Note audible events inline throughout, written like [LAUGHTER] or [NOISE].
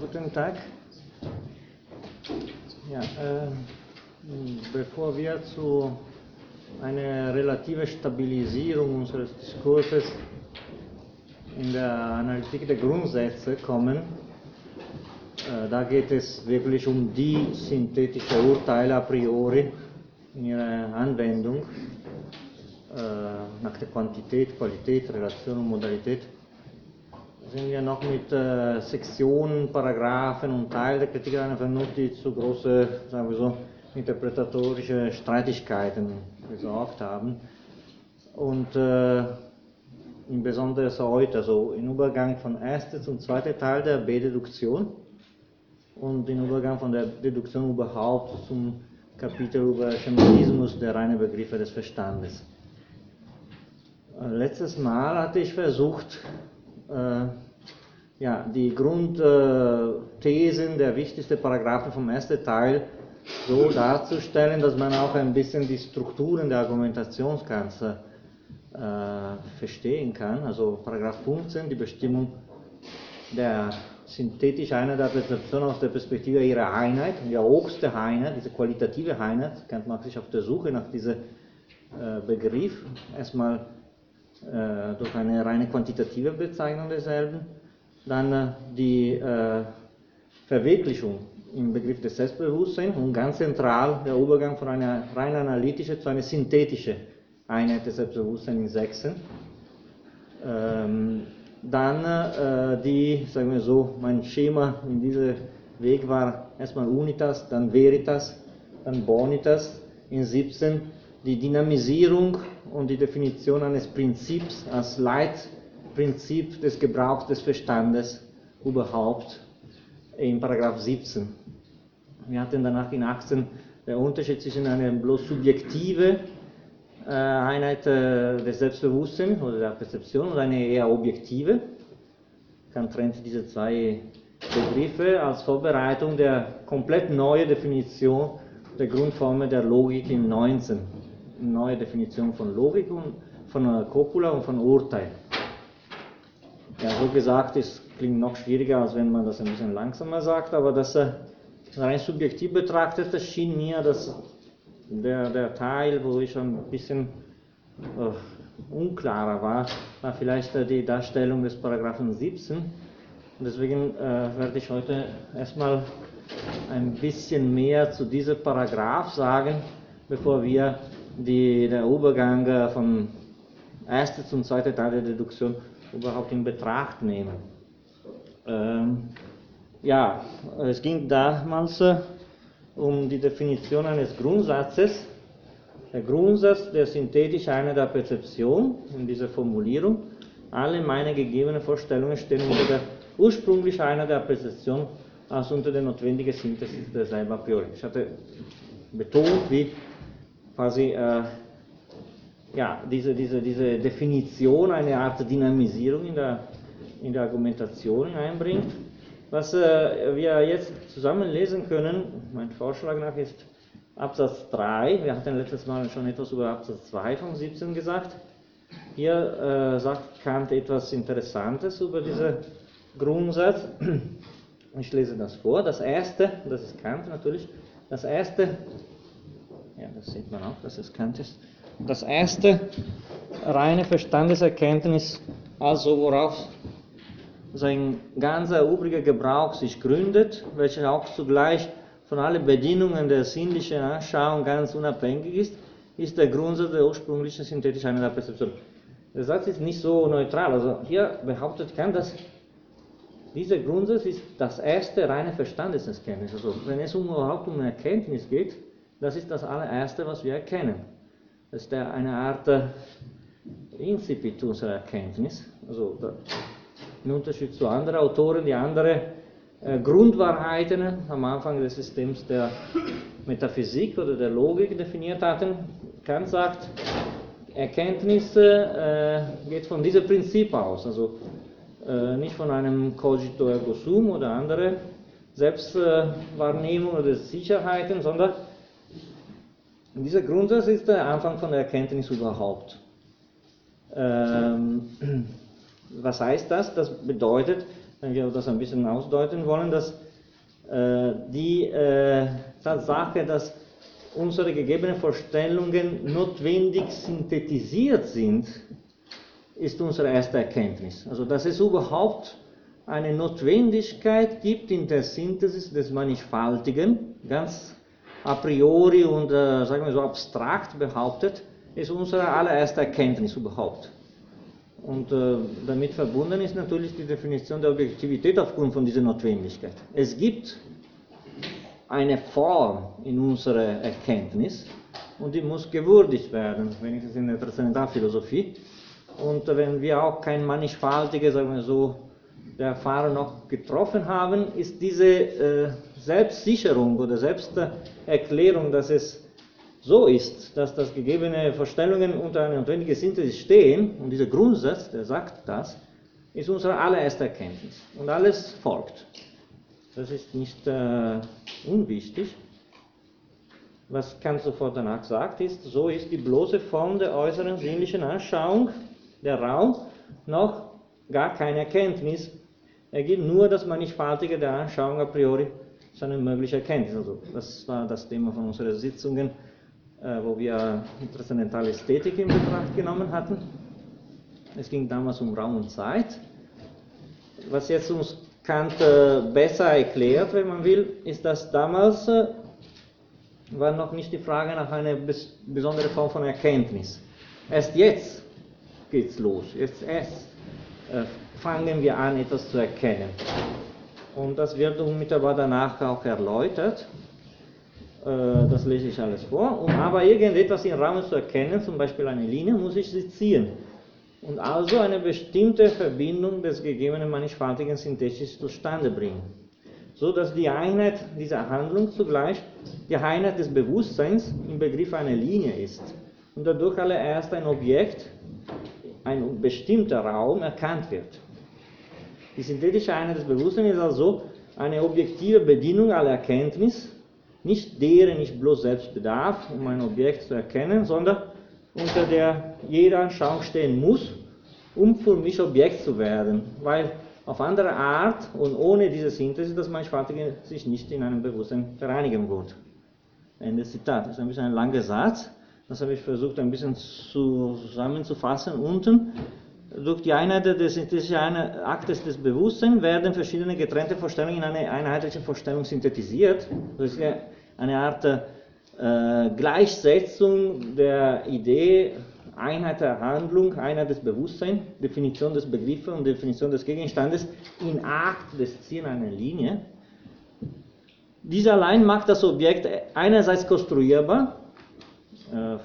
Guten Tag. Ja, äh, bevor wir zu einer relativen Stabilisierung unseres Diskurses in der Analytik der Grundsätze kommen, äh, da geht es wirklich um die synthetische Urteile a priori in ihrer Anwendung, äh, nach der Quantität, Qualität, Relation und Modalität sind wir noch mit äh, Sektionen, Paragraphen und Teil der Kritik einer Vernunft, die zu große, sagen wir so, interpretatorische Streitigkeiten gesorgt haben. Und äh, insbesondere heute, also im Übergang von ersten zum zweiten Teil der B-Deduktion und im Übergang von der Deduktion überhaupt zum Kapitel über Schematismus der reinen Begriffe des Verstandes. Äh, letztes Mal hatte ich versucht, äh, ja, die Grundthesen der wichtigsten Paragraphen vom ersten Teil so darzustellen, dass man auch ein bisschen die Strukturen der Argumentationsganze äh, verstehen kann. Also Paragraph 15, die Bestimmung der synthetischen Einheit der Perzeption aus der Perspektive ihrer Einheit, die höchste Einheit, diese qualitative Einheit, kennt man sich auf der Suche nach diesem äh, Begriff. Erstmal äh, durch eine reine quantitative Bezeichnung derselben, dann äh, die äh, Verwirklichung im Begriff des Selbstbewusstseins und ganz zentral der Übergang von einer rein analytischen zu einer synthetischen Einheit des Selbstbewusstseins in Sechsen. Ähm, dann äh, die, sagen wir so, mein Schema in diesem Weg war erstmal Unitas, dann Veritas, dann Bonitas in 17 die Dynamisierung und die Definition eines Prinzips als Leitprinzip des Gebrauchs des Verstandes überhaupt in Paragraph 17. Wir hatten danach in 18 der Unterschied zwischen einer bloß subjektive äh, Einheit äh, des Selbstbewusstseins oder der Perzeption und einer eher objektive. Kant trennt diese zwei Begriffe als Vorbereitung der komplett neuen Definition der Grundformen der Logik im 19 neue Definition von Logik und von Copula und von Urteil. Ja, so gesagt, es klingt noch schwieriger, als wenn man das ein bisschen langsamer sagt, aber das äh, rein subjektiv betrachtet, das schien mir, dass der, der Teil, wo ich ein bisschen äh, unklarer war, war vielleicht äh, die Darstellung des Paragraphen 17. Und deswegen äh, werde ich heute erstmal ein bisschen mehr zu diesem Paragraph sagen, bevor wir die, der Übergang äh, vom ersten zum zweiten Teil der Deduktion überhaupt in Betracht nehmen. Ähm, ja, es ging damals äh, um die Definition eines Grundsatzes. Der Grundsatz der synthetischen Einheit der Perzeption in dieser Formulierung. Alle meine gegebenen Vorstellungen stehen unter der ursprünglichen Einheit der Perzeption als unter der notwendigen Synthesis derselben a priori. Ich hatte betont, wie quasi äh, ja, diese, diese, diese Definition, eine Art Dynamisierung in der, in der Argumentation einbringt. Was äh, wir jetzt zusammen lesen können, mein Vorschlag nach ist Absatz 3. Wir hatten letztes Mal schon etwas über Absatz 2 von 17 gesagt. Hier äh, sagt Kant etwas Interessantes über diesen Grundsatz. Ich lese das vor. Das erste, das ist Kant natürlich, das erste ja, das sieht man auch, dass es Kant ist. Das erste, reine Verstandeserkenntnis, also worauf sein ganzer übriger Gebrauch sich gründet, welcher auch zugleich von allen Bedingungen der sinnlichen Anschauung ganz unabhängig ist, ist der Grundsatz der ursprünglichen synthetischen Einheit der Satz ist nicht so neutral. Also hier behauptet Kant, dass dieser Grundsatz ist das erste reine Verstandeserkenntnis. Also wenn es überhaupt um Erkenntnis geht, das ist das allererste, was wir erkennen. Das ist eine Art äh, Incipit unserer Erkenntnis. Also im Unterschied zu anderen Autoren, die andere äh, Grundwahrheiten am Anfang des Systems der Metaphysik oder der Logik definiert hatten. Kant sagt, Erkenntnis äh, geht von diesem Prinzip aus, also äh, nicht von einem Cogito ergo sum oder andere Selbstwahrnehmung oder Sicherheiten, sondern und dieser Grundsatz ist der Anfang von der Erkenntnis überhaupt. Ähm, [CLEARS THROAT] was heißt das? Das bedeutet, wenn wir das ein bisschen ausdeuten wollen, dass äh, die äh, Tatsache, dass unsere gegebenen Vorstellungen notwendig synthetisiert sind, ist unsere erste Erkenntnis. Also, dass es überhaupt eine Notwendigkeit gibt in der Synthesis des Mannigfaltigen, ganz a priori und äh, sagen wir so abstrakt behauptet, ist unsere allererste Erkenntnis überhaupt. Und äh, damit verbunden ist natürlich die Definition der Objektivität aufgrund von dieser Notwendigkeit. Es gibt eine Form in unserer Erkenntnis und die muss gewürdigt werden, wenigstens in der Transzendentalphilosophie. Und wenn wir auch kein mannigfaltige, sagen wir so, der Erfahrung noch getroffen haben, ist diese äh, Selbstsicherung oder Selbsterklärung, dass es so ist, dass das gegebene Vorstellungen unter einer notwendigen Synthesis stehen, und dieser Grundsatz, der sagt das, ist unsere allererste Erkenntnis. Und alles folgt. Das ist nicht äh, unwichtig. Was Kant sofort danach sagt, ist, so ist die bloße Form der äußeren sinnlichen Anschauung, der Raum, noch gar keine Erkenntnis. Er gibt nur das Mannigfaltige der Anschauung a priori seine mögliche Erkenntnis. Also das war das Thema von unseren Sitzungen, äh, wo wir transzendentale Ästhetik in Betracht genommen hatten. Es ging damals um Raum und Zeit. Was jetzt uns Kant äh, besser erklärt, wenn man will, ist, dass damals äh, war noch nicht die Frage nach einer besonderen Form von Erkenntnis. Erst jetzt geht es los. Jetzt erst fangen wir an, etwas zu erkennen. Und das wird unmittelbar danach auch erläutert. Das lese ich alles vor. Um aber irgendetwas im Raum zu erkennen, zum Beispiel eine Linie, muss ich sie ziehen und also eine bestimmte Verbindung des gegebenen mannigfaltigen Synthesis zustande bringen, so dass die Einheit dieser Handlung zugleich die Einheit des Bewusstseins im Begriff einer Linie ist und dadurch allererst ein Objekt, ein bestimmter Raum erkannt wird. Die synthetische Einheit des Bewusstseins ist also eine objektive Bedienung aller Erkenntnis, nicht deren ich bloß selbst bedarf, um ein Objekt zu erkennen, sondern unter der jeder Anschauung stehen muss, um für mich Objekt zu werden, weil auf andere Art und ohne diese Synthese das Mannigfaltige sich nicht in einem Bewusstsein vereinigen wird. Ende Zitat. Das ist ein bisschen ein langer Satz. Das habe ich versucht ein bisschen zusammenzufassen. Unten, durch die Einheit des synthetischen Aktes des Bewusstseins werden verschiedene getrennte Vorstellungen in eine einheitliche Vorstellung synthetisiert. Das ist eine Art äh, Gleichsetzung der Idee Einheit der Handlung, Einheit des Bewusstseins, Definition des Begriffes und Definition des Gegenstandes in Akt des Ziehen einer Linie. Dies allein macht das Objekt einerseits konstruierbar,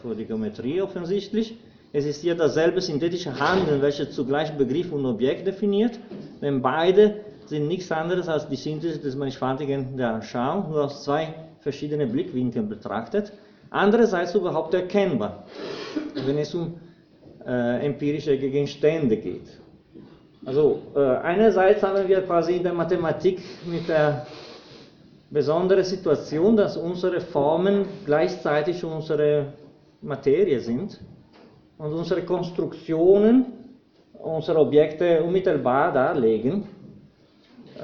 für die Geometrie offensichtlich. Es ist hier dasselbe synthetische Handeln, welches zugleich Begriff und Objekt definiert, denn beide sind nichts anderes als die Synthese des Mannigfaltigen der Anschauung, nur aus zwei verschiedene Blickwinkel betrachtet, andererseits überhaupt erkennbar, wenn es um äh, empirische Gegenstände geht. Also äh, einerseits haben wir quasi in der Mathematik mit der besonderen Situation, dass unsere Formen gleichzeitig unsere Materie sind und unsere Konstruktionen unsere Objekte unmittelbar darlegen. Äh,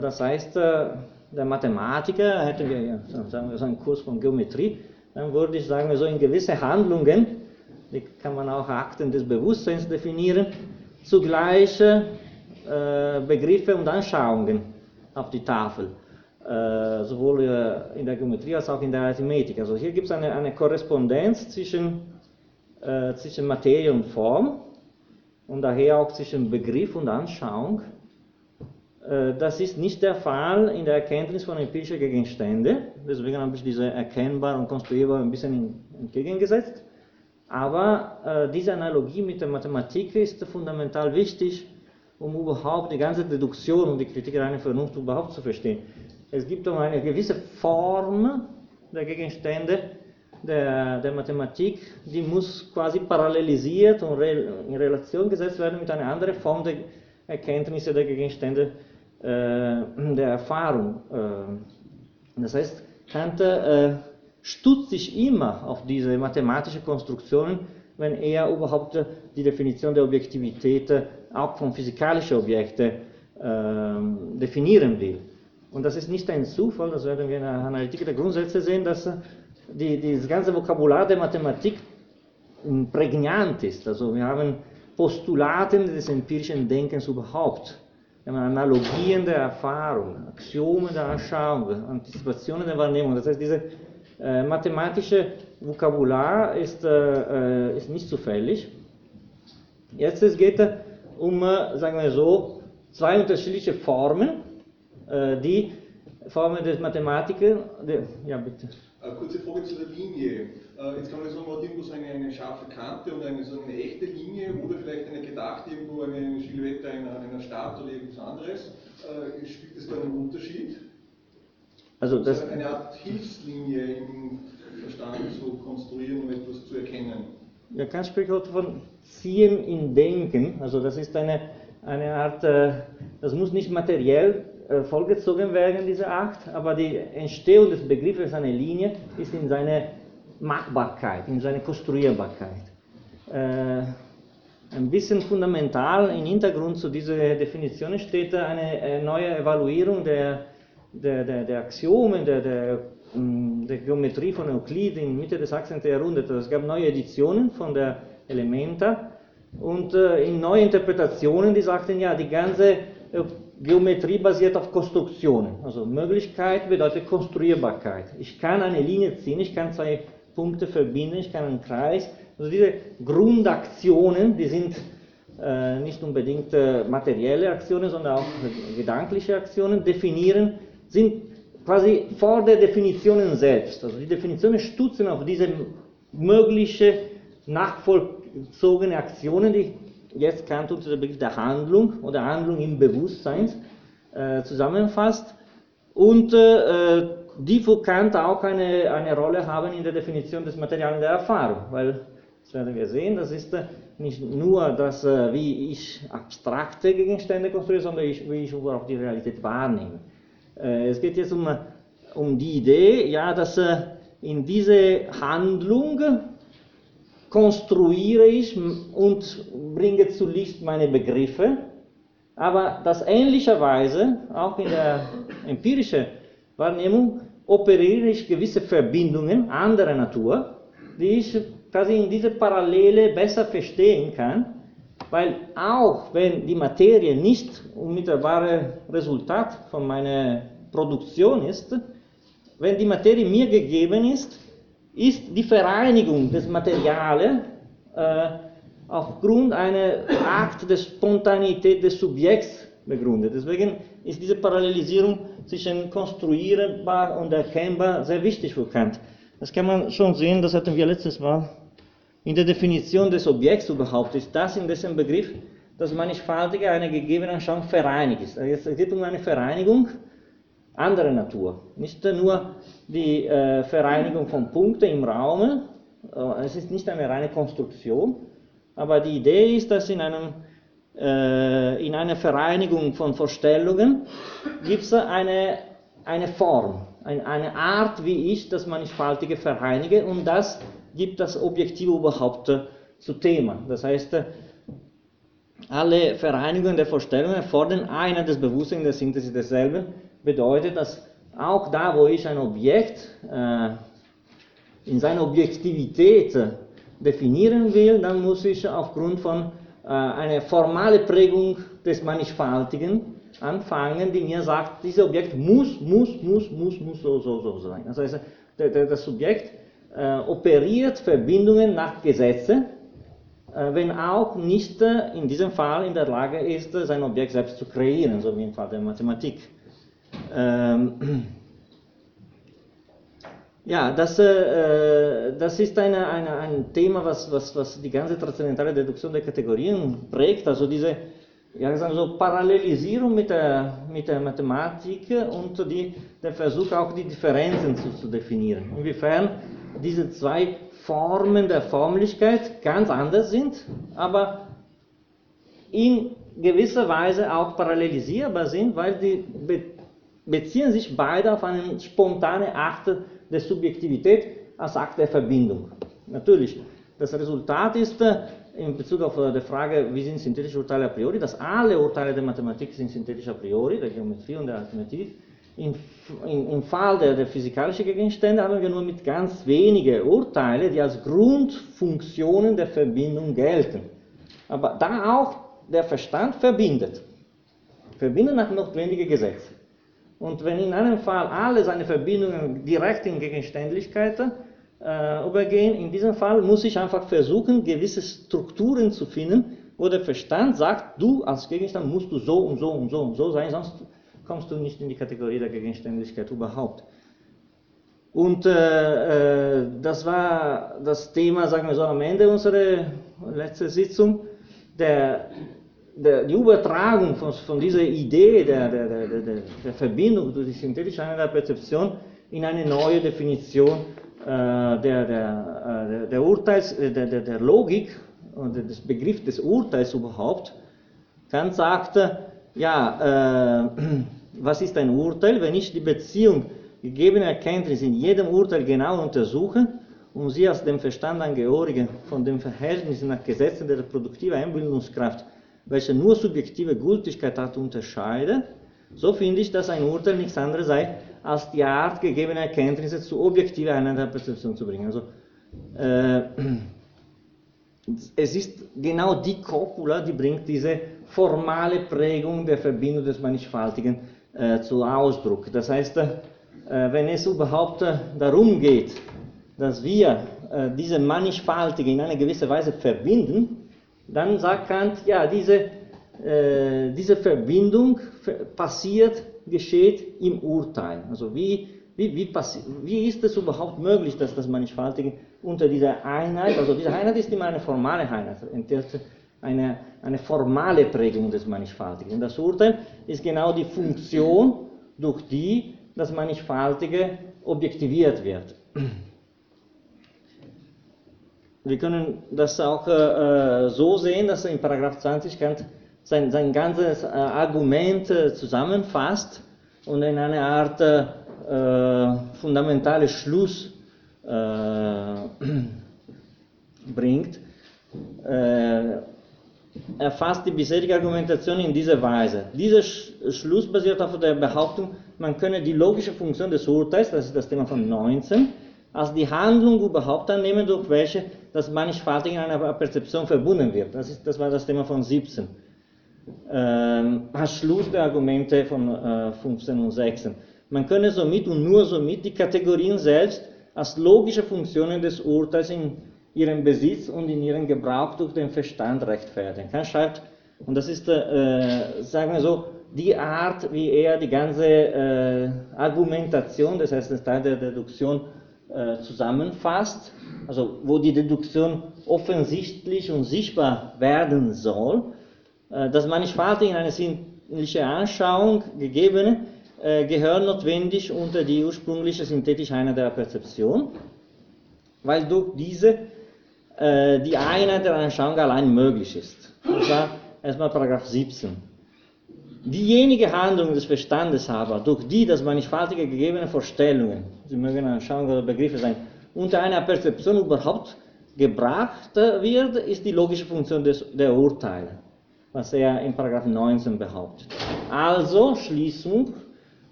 das heißt, äh, der Mathematiker, hätten wir sagen wir so einen Kurs von Geometrie, dann würde ich sagen, so in gewisse Handlungen, die kann man auch Akten des Bewusstseins definieren, zugleich äh, Begriffe und Anschauungen auf die Tafel. Äh, sowohl äh, in der Geometrie als auch in der Arithmetik. Also hier gibt es eine, eine Korrespondenz zwischen, äh, zwischen Materie und Form und daher auch zwischen Begriff und Anschauung. Äh, das ist nicht der Fall in der Erkenntnis von empirischen Gegenständen. Deswegen habe ich diese erkennbar und konstruierbar ein bisschen entgegengesetzt. Aber diese Analogie mit der Mathematik ist fundamental wichtig, um überhaupt die ganze Deduktion und die Kritik der reinen Vernunft überhaupt zu verstehen. Es gibt eine gewisse Form der Gegenstände der, der Mathematik, die muss quasi parallelisiert und in Relation gesetzt werden mit einer anderen Form der Erkenntnisse der Gegenstände äh, der Erfahrung. Äh, das heißt, Kant äh, stützt sich immer auf diese mathematische Konstruktionen, wenn er überhaupt die Definition der Objektivität auch von physikalischen Objekten äh, definieren will. Und das ist nicht ein Zufall, das werden wir in der Analytik der Grundsätze sehen, dass die, das ganze Vokabular der Mathematik prägnant ist. Also wir haben Postulaten des empirischen Denkens überhaupt. Wir haben Analogien der Erfahrung, Axiome der Anschauung, Antizipationen der Wahrnehmung. Das heißt, dieses äh, mathematische Vokabular ist, äh, äh ist nicht zufällig. Jetzt es geht es um, äh, sagen wir so, zwei unterschiedliche Formen, äh, die Formen des Mathematikers. Ja, bitte. Kurze Frage zu der Linie. Jetzt kann man sagen, man hat irgendwo so eine, eine scharfe Kante und eine, so eine echte Linie oder vielleicht eine gedachte irgendwo eine Silhouette einer, einer Stadt oder irgendwas anderes. Spielt das da einen Unterschied? Also das eine Art Hilfslinie im Verstand zu konstruieren, um etwas zu erkennen. Ja, ganz spricht von Ziehen in Denken. Also das ist eine, eine Art, äh, das muss nicht materiell äh, vollgezogen werden, diese Akt, aber die Entstehung des Begriffes einer Linie ist in seiner Machbarkeit, in seiner Konstruierbarkeit. Äh, ein bisschen fundamental im Hintergrund zu dieser Definition steht eine neue Evaluierung der der, der, der Axiomen, der, der, mm, der Geometrie von Euklid in Mitte des 18. Jahrhunderts. Es gab neue Editionen von der Elementa und äh, in neue Interpretationen, die sagten, ja, die ganze äh, Geometrie basiert auf Konstruktionen. Also Möglichkeit bedeutet Konstruierbarkeit. Ich kann eine Linie ziehen, ich kann zwei Punkte verbinden, ich kann einen Kreis. Also diese Grundaktionen, die sind äh, nicht unbedingt äh, materielle Aktionen, sondern auch gedankliche Aktionen, definieren sind quasi vor der Definition selbst. Also die Definitionen stützen auf diese mögliche nachvollzogene Aktionen, die jetzt Kant unter dem Begriff der Handlung oder Handlung im Bewusstsein äh, zusammenfasst und äh, die für Kant auch eine, eine Rolle haben in der Definition des Materials der Erfahrung, weil, das werden wir sehen, das ist äh, nicht nur das, äh, wie ich abstrakte Gegenstände konstruiere, sondern ich, wie ich auch die Realität wahrnehme. Äh, es geht jetzt um, um die Idee, ja, dass äh, in diese Handlung konstruiere ich und bringe zu Licht meine Begriffe, aber dass ähnlicherweise auch in der empirischen Wahrnehmung operiere ich gewisse Verbindungen anderer Natur, die ich quasi in diese Parallele besser verstehen kann, weil auch wenn die Materie nicht unmittelbare Resultat von meiner Produktion ist, wenn die Materie mir gegeben ist, ist die Vereinigung des Materials äh, aufgrund einer Akt der Spontanität des Subjekts begründet. Deswegen ist diese Parallelisierung zwischen konstruierbar und erkennbar sehr wichtig für Kant. Das kann man schon sehen, das hatten wir letztes Mal in der Definition des Objekts überhaupt. Ist das in diesem Begriff, dass mannigfaltige einer gegebenen Anschauung vereinigt ist. Also es geht um eine Vereinigung anderer Natur. Nicht nur die äh, Vereinigung von Punkten im Raum, äh, es ist nicht eine reine Konstruktion, aber die Idee ist, dass in, einem, äh, in einer Vereinigung von Vorstellungen gibt es eine, eine Form, ein, eine Art, wie ich das Mannigfaltige vereinige und das gibt das Objektive überhaupt äh, zu Thema. Das heißt, äh, alle Vereinigungen der Vorstellungen erfordern einer des Bewusstseins der Synthese desselben bedeutet, dass auch da, wo ich ein Objekt äh, in seiner Objektivität definieren will, dann muss ich aufgrund von äh, einer formalen Prägung des Mannigfaltigen anfangen, die mir sagt, dieses Objekt muss, muss, muss, muss, muss so, so, so sein. Das heißt, das Subjekt äh, operiert Verbindungen nach Gesetzen, äh, wenn auch nicht äh, in diesem Fall in der Lage ist, sein Objekt selbst zu kreieren, so wie im Fall der Mathematik. Ähm, [CLEARS THROAT] ja, das, äh, das ist eine, eine, ein Thema, was, was, was die ganze transzendentale Deduktion der Kategorien prägt, also diese ja, so Parallelisierung mit der, mit der Mathematik und die, der Versuch auch die Differenzen zu, zu definieren. Inwiefern diese zwei Formen der Formlichkeit ganz anders sind, aber in gewisser Weise auch parallelisierbar sind, weil die beziehen sich beide auf einen spontanen Akt der Subjektivität als Akt der Verbindung. Natürlich, das Resultat ist, in Bezug auf die Frage, wie sind synthetische Urteile a priori, dass alle Urteile der Mathematik sind synthetisch a priori, der Geometrie und der Arithmetik. Im, in, Im Fall der, der physikalischen Gegenstände haben wir nur mit ganz wenigen Urteilen, die als Grundfunktionen der Verbindung gelten. Aber da auch der Verstand verbindet. Verbindet nach notwendigen Gesetzen. Und wenn in einem Fall alle seine Verbindungen direkt in Gegenständlichkeiten äh, übergehen, in diesem Fall muss ich einfach versuchen, gewisse Strukturen zu finden, wo der Verstand sagt, du als Gegenstand musst du so und so und so und so sein, sonst kommst du nicht in die Kategorie der Gegenständlichkeit überhaupt. Und äh, äh, das war das Thema, sagen wir so, am Ende unserer letzten Sitzung, der, der, die Übertragung von, von dieser Idee der, der, der, Verbindung durch die synthetische Einheit der Perzeption in eine neue Definition äh, der, der, äh, Urteils, äh, der, Logik und des Begriffs des Urteils überhaupt. Kant sagte, ja, äh, [CLEARS THROAT] was ist ein Urteil? Wenn ich die Beziehung gegebener Erkenntnis in jedem Urteil genau untersuche und sie als dem Verstand angehörigen von den Verhältnissen nach Gesetzen der produktiven Einbildungskraft, welche nur subjektive Gültigkeit hat, unterscheide, so finde ich, dass ein Urteil nichts anderes sei, als die Art gegebener Erkenntnisse zu objektiver Einheit der Perzeption zu bringen. Also, äh, es ist genau die Copula, die bringt diese formale Prägung der Verbindung des Mannigfaltigen äh, zu Ausdruck. Das heißt, äh, wenn es überhaupt äh, darum geht, dass wir äh, diese Mannigfaltige in einer gewissen Weise verbinden, dann sagt Kant, ja, diese, äh, diese Verbindung passiert geschieht im Urteil. Also wie, wie, wie, wie ist es überhaupt möglich, dass das Mannigfaltige unter dieser Einheit, also diese Einheit ist immer eine formale Einheit, eine, eine formale Prägung des Mannigfaltigen. Das Urteil ist genau die Funktion, durch die das Mannigfaltige objektiviert wird. Wir können das auch äh, so sehen, dass in Paragraph 20 Kant sein, sein ganzes äh, Argument äh, zusammenfasst und in eine Art äh, fundamentales Schluss äh, [CLEARS THROAT] bringt. Äh, er fasst die bisherige Argumentation in dieser Weise. Dieser Sch Schluss basiert auf der Behauptung, man könne die logische Funktion des Urteils, das ist das Thema von 19, als die Handlung überhaupt annehmen, durch welche das Mannigfaltige in einer Perzeption verbunden wird. Das, ist, das war das Thema von 17 ähm, als Schluss der Argumente von äh, 15 und 16. Man könne somit und nur somit die Kategorien selbst als logische Funktionen des Urteils in ihrem Besitz und in ihrem Gebrauch durch den Verstand rechtfertigen. Kant schreibt, und das ist, äh, sagen wir so, die Art, wie er die ganze äh, Argumentation, das heißt den Teil der Deduktion, äh, zusammenfasst, also wo die Deduktion offensichtlich und sichtbar werden soll, äh, das Mannigfaltige in eine sinnliche Anschauung gegebene äh, gehören notwendig unter die ursprüngliche synthetische Einheit der Perzeption, weil durch diese äh, die Einheit der Anschauung allein möglich ist. Das war erstmal Paragraph 17. Diejenige Handlung des Verstandes aber, durch die das mannigfaltige gegebene Vorstellungen, sie mögen Anschauungen oder Begriffe sein, unter einer Perzeption überhaupt gebracht wird, ist die logische Funktion des, der Urteile was er in Paragraph 19 behauptet. Also, Schließung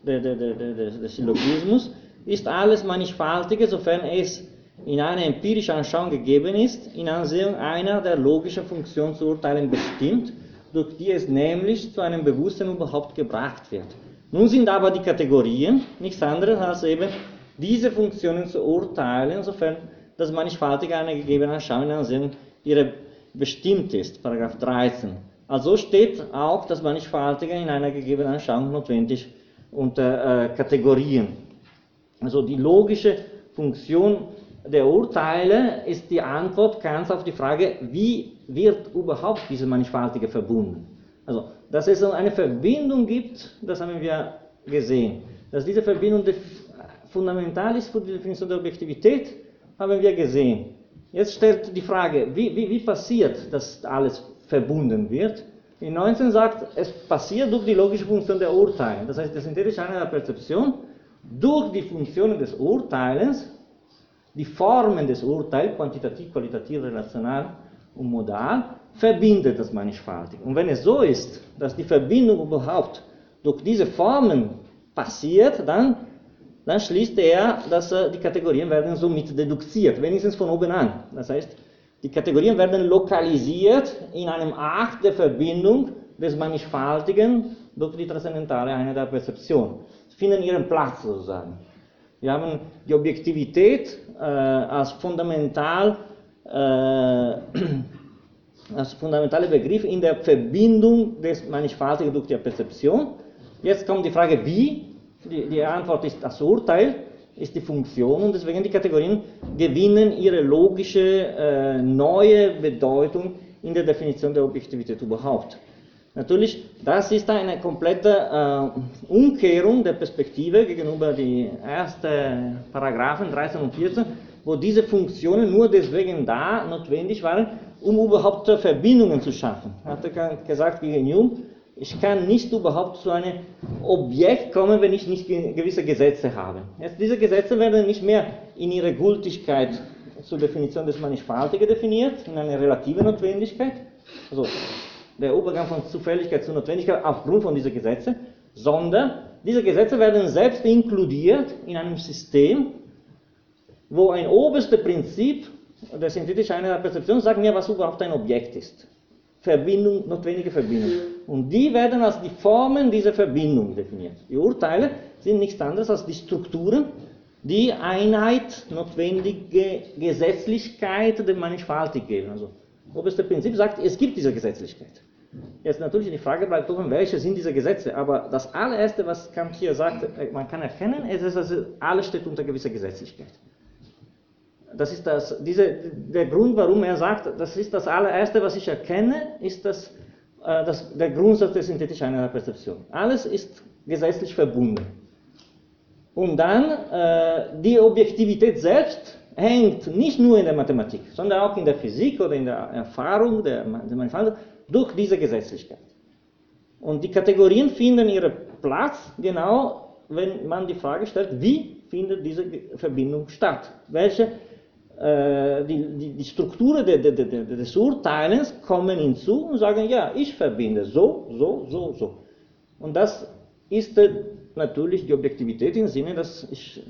des de, de, de, Syllogismus, ist alles Mannigfaltige, sofern es in einer empirischen Anschauung gegeben ist, in Ansehung einer der logischen Funktionsurteilen bestimmt, durch die es nämlich zu einem Bewusstsein überhaupt gebracht wird. Nun sind aber die Kategorien nichts anderes als eben diese Funktionen zu urteilen, sofern das Mannigfaltige einer gegebenen in Ansehung ihrer bestimmt ist, Paragraph 13. Also steht auch das Mannigfaltige in einer gegebenen Anschauung notwendig unter äh, Kategorien. Also die logische Funktion der Urteile ist die Antwort ganz auf die Frage, wie wird überhaupt diese Mannigfaltige verbunden. Also, dass es eine Verbindung gibt, das haben wir gesehen. Dass diese Verbindung fundamental ist für die Definition der Objektivität, haben wir gesehen. Jetzt stellt die Frage, wie, wie, wie passiert das alles verbunden wird. In 19 sagt, es passiert durch die logische Funktion der Urteile. Das heißt, die synthetische Einheit der Perzeption durch die Funktionen des Urteilens, die Formen des Urteils, quantitativ, qualitativ, relational und modal, verbindet das mannigfaltig. Und wenn es so ist, dass die Verbindung überhaupt durch diese Formen passiert, dann, dann schließt er, dass äh, die Kategorien werden somit deduziert, wenigstens von oben an. Das heißt, die Kategorien werden lokalisiert in einem Akt der Verbindung des Mannigfaltigen durch die transzendentale Einheit der Perzeption. Sie finden ihren Platz sozusagen. Wir haben die Objektivität äh, als fundamental als fundamentaler Begriff in der Verbindung des Mannigfaltigen durch die Perzeption. Jetzt kommt die Frage, wie? Die, die Antwort ist das Urteil, ist die Funktion und deswegen die Kategorien gewinnen ihre logische äh, neue Bedeutung in der Definition der Objektivität überhaupt. Natürlich, das ist eine komplette äh, Umkehrung der Perspektive gegenüber den ersten Paragraphen 13 und 14, wo diese Funktionen nur deswegen da notwendig waren, um überhaupt Verbindungen zu schaffen. Er hat gesagt gegen Jung, ich kann nicht überhaupt zu einem Objekt kommen, wenn ich nicht gewisse Gesetze habe. Jetzt, diese Gesetze werden nicht mehr in ihrer Gültigkeit zur Definition des Mannigfaltigen definiert, in einer relativen Notwendigkeit, also der Übergang von Zufälligkeit zu Notwendigkeit aufgrund von diesen Gesetzen, sondern diese Gesetze werden selbst inkludiert in einem System, wo ein oberstes Prinzip der synthetischen Einheit der Perzeption sagt mir, was überhaupt ein Objekt ist. Verbindung, notwendige Verbindung. Und die werden als die Formen dieser Verbindung definiert. Die Urteile sind nichts anderes als die Strukturen, die Einheit, notwendige Gesetzlichkeit der Mannigfaltig geben. Also, oberste Prinzip sagt, es gibt diese Gesetzlichkeit. Jetzt natürlich die Frage bleibt offen, welche sind diese Gesetze? Aber das allererste, was Kant hier sagt, äh, man kann erkennen, ist, dass alles steht unter gewisser Gesetzlichkeit das ist das, diese, der Grund, warum er sagt, das ist das allererste, was ich erkenne, ist das, äh, das, der Grundsatz der synthetischen Einheit Perzeption. Alles ist gesetzlich verbunden. Und dann äh, die Objektivität selbst hängt nicht nur in der Mathematik, sondern auch in der Physik oder in der Erfahrung der, der durch diese Gesetzlichkeit. Und die Kategorien finden ihren Platz genau, wenn man die Frage stellt, wie findet diese Verbindung statt? Welche die, die, die Strukturen de, de, de, des Urteilens kommen hinzu und sagen, ja, ich verbinde so, so, so, so. Und das ist natürlich die Objektivität im Sinne, dass ich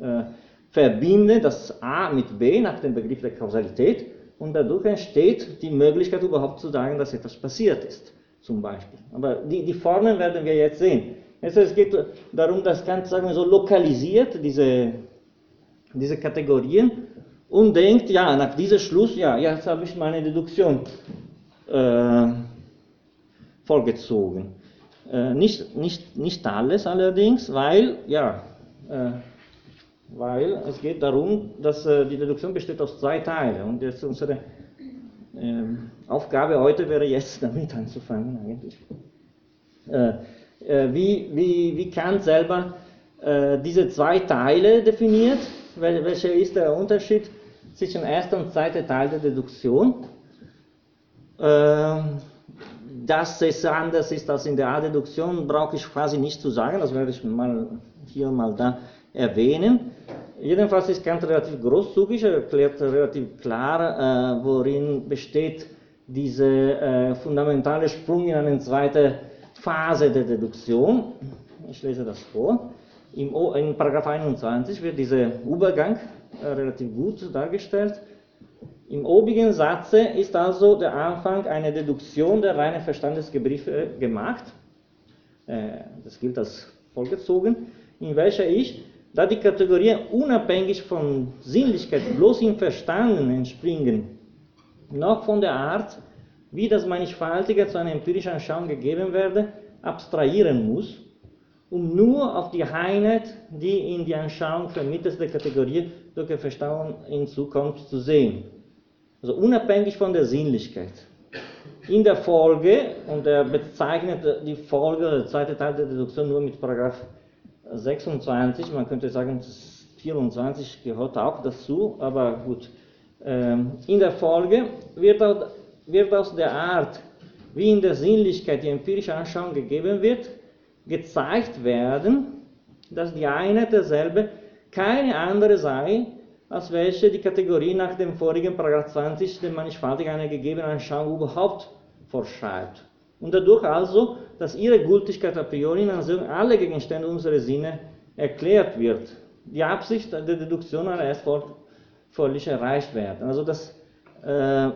äh, verbinde das A mit B nach dem Begriff der Kausalität und dadurch entsteht die Möglichkeit überhaupt zu sagen, dass etwas passiert ist, zum Beispiel. Aber die, die Formen werden wir jetzt sehen. Es geht darum, dass Kant sagen so lokalisiert diese, diese Kategorien und denkt, ja, nach diesem Schluss, ja, jetzt habe ich meine Deduktion äh, vorgezogen. Äh, nicht, nicht, nicht alles allerdings, weil, ja, äh, weil es geht darum, dass äh, die Deduktion besteht aus zwei Teilen. Und jetzt unsere ähm, Aufgabe heute wäre jetzt [LAUGHS] damit anzufangen eigentlich. Äh, äh, wie, wie, wie Kant selber diese zwei Teile definiert, welcher ist der Unterschied zwischen erster und zweiter Teil der Deduktion. Ähm, dass es anders ist als in der A-Deduktion, brauche ich quasi nicht zu sagen, das werde ich mal hier mal da erwähnen. Jedenfalls ist Kant relativ großzügig, er erklärt relativ klar, äh, worin besteht dieser äh, fundamentale Sprung in eine zweite Phase der Deduktion. Ich lese das vor. Im, in Paragraph 21 wird dieser Übergang äh, relativ gut dargestellt. Im obigen Satze ist also der Anfang einer Deduktion der reinen Verstandesbegriffe gemacht. Äh, das gilt als vollgezogen, in welcher ich, da die Kategorien unabhängig von Sinnlichkeit bloß im Verstanden entspringen, noch von der Art, wie das Mannigfaltige zu einer empirischen Anschauung gegeben werde, abstrahieren muss um nur auf die Einheit, die in die Anschauung vermittelte Kategorie durch die Verstauung in Zukunft zu sehen. Also unabhängig von der Sinnlichkeit. In der Folge, und er bezeichnet die Folge, der zweite Teil der Deduktion nur mit Paragraph 26, man könnte sagen, 24 gehört auch dazu, aber gut. Ähm, in der Folge wird aus der Art, wie in der Sinnlichkeit die empirische Anschauung gegeben wird, gezeigt werden, dass die Einheit derselbe keine andere sei als welche die Kategorie nach dem vorigen Paragraph 20 dem mannigfaltigen einer gegebenen Anschauung überhaupt vorschreibt. Und dadurch also, dass ihre Gültigkeit a priori in Anziehung alle Gegenstände unserer Sinne erklärt wird. Die Absicht der Deduktion aller erst völlig erreicht werden. Also das, äh,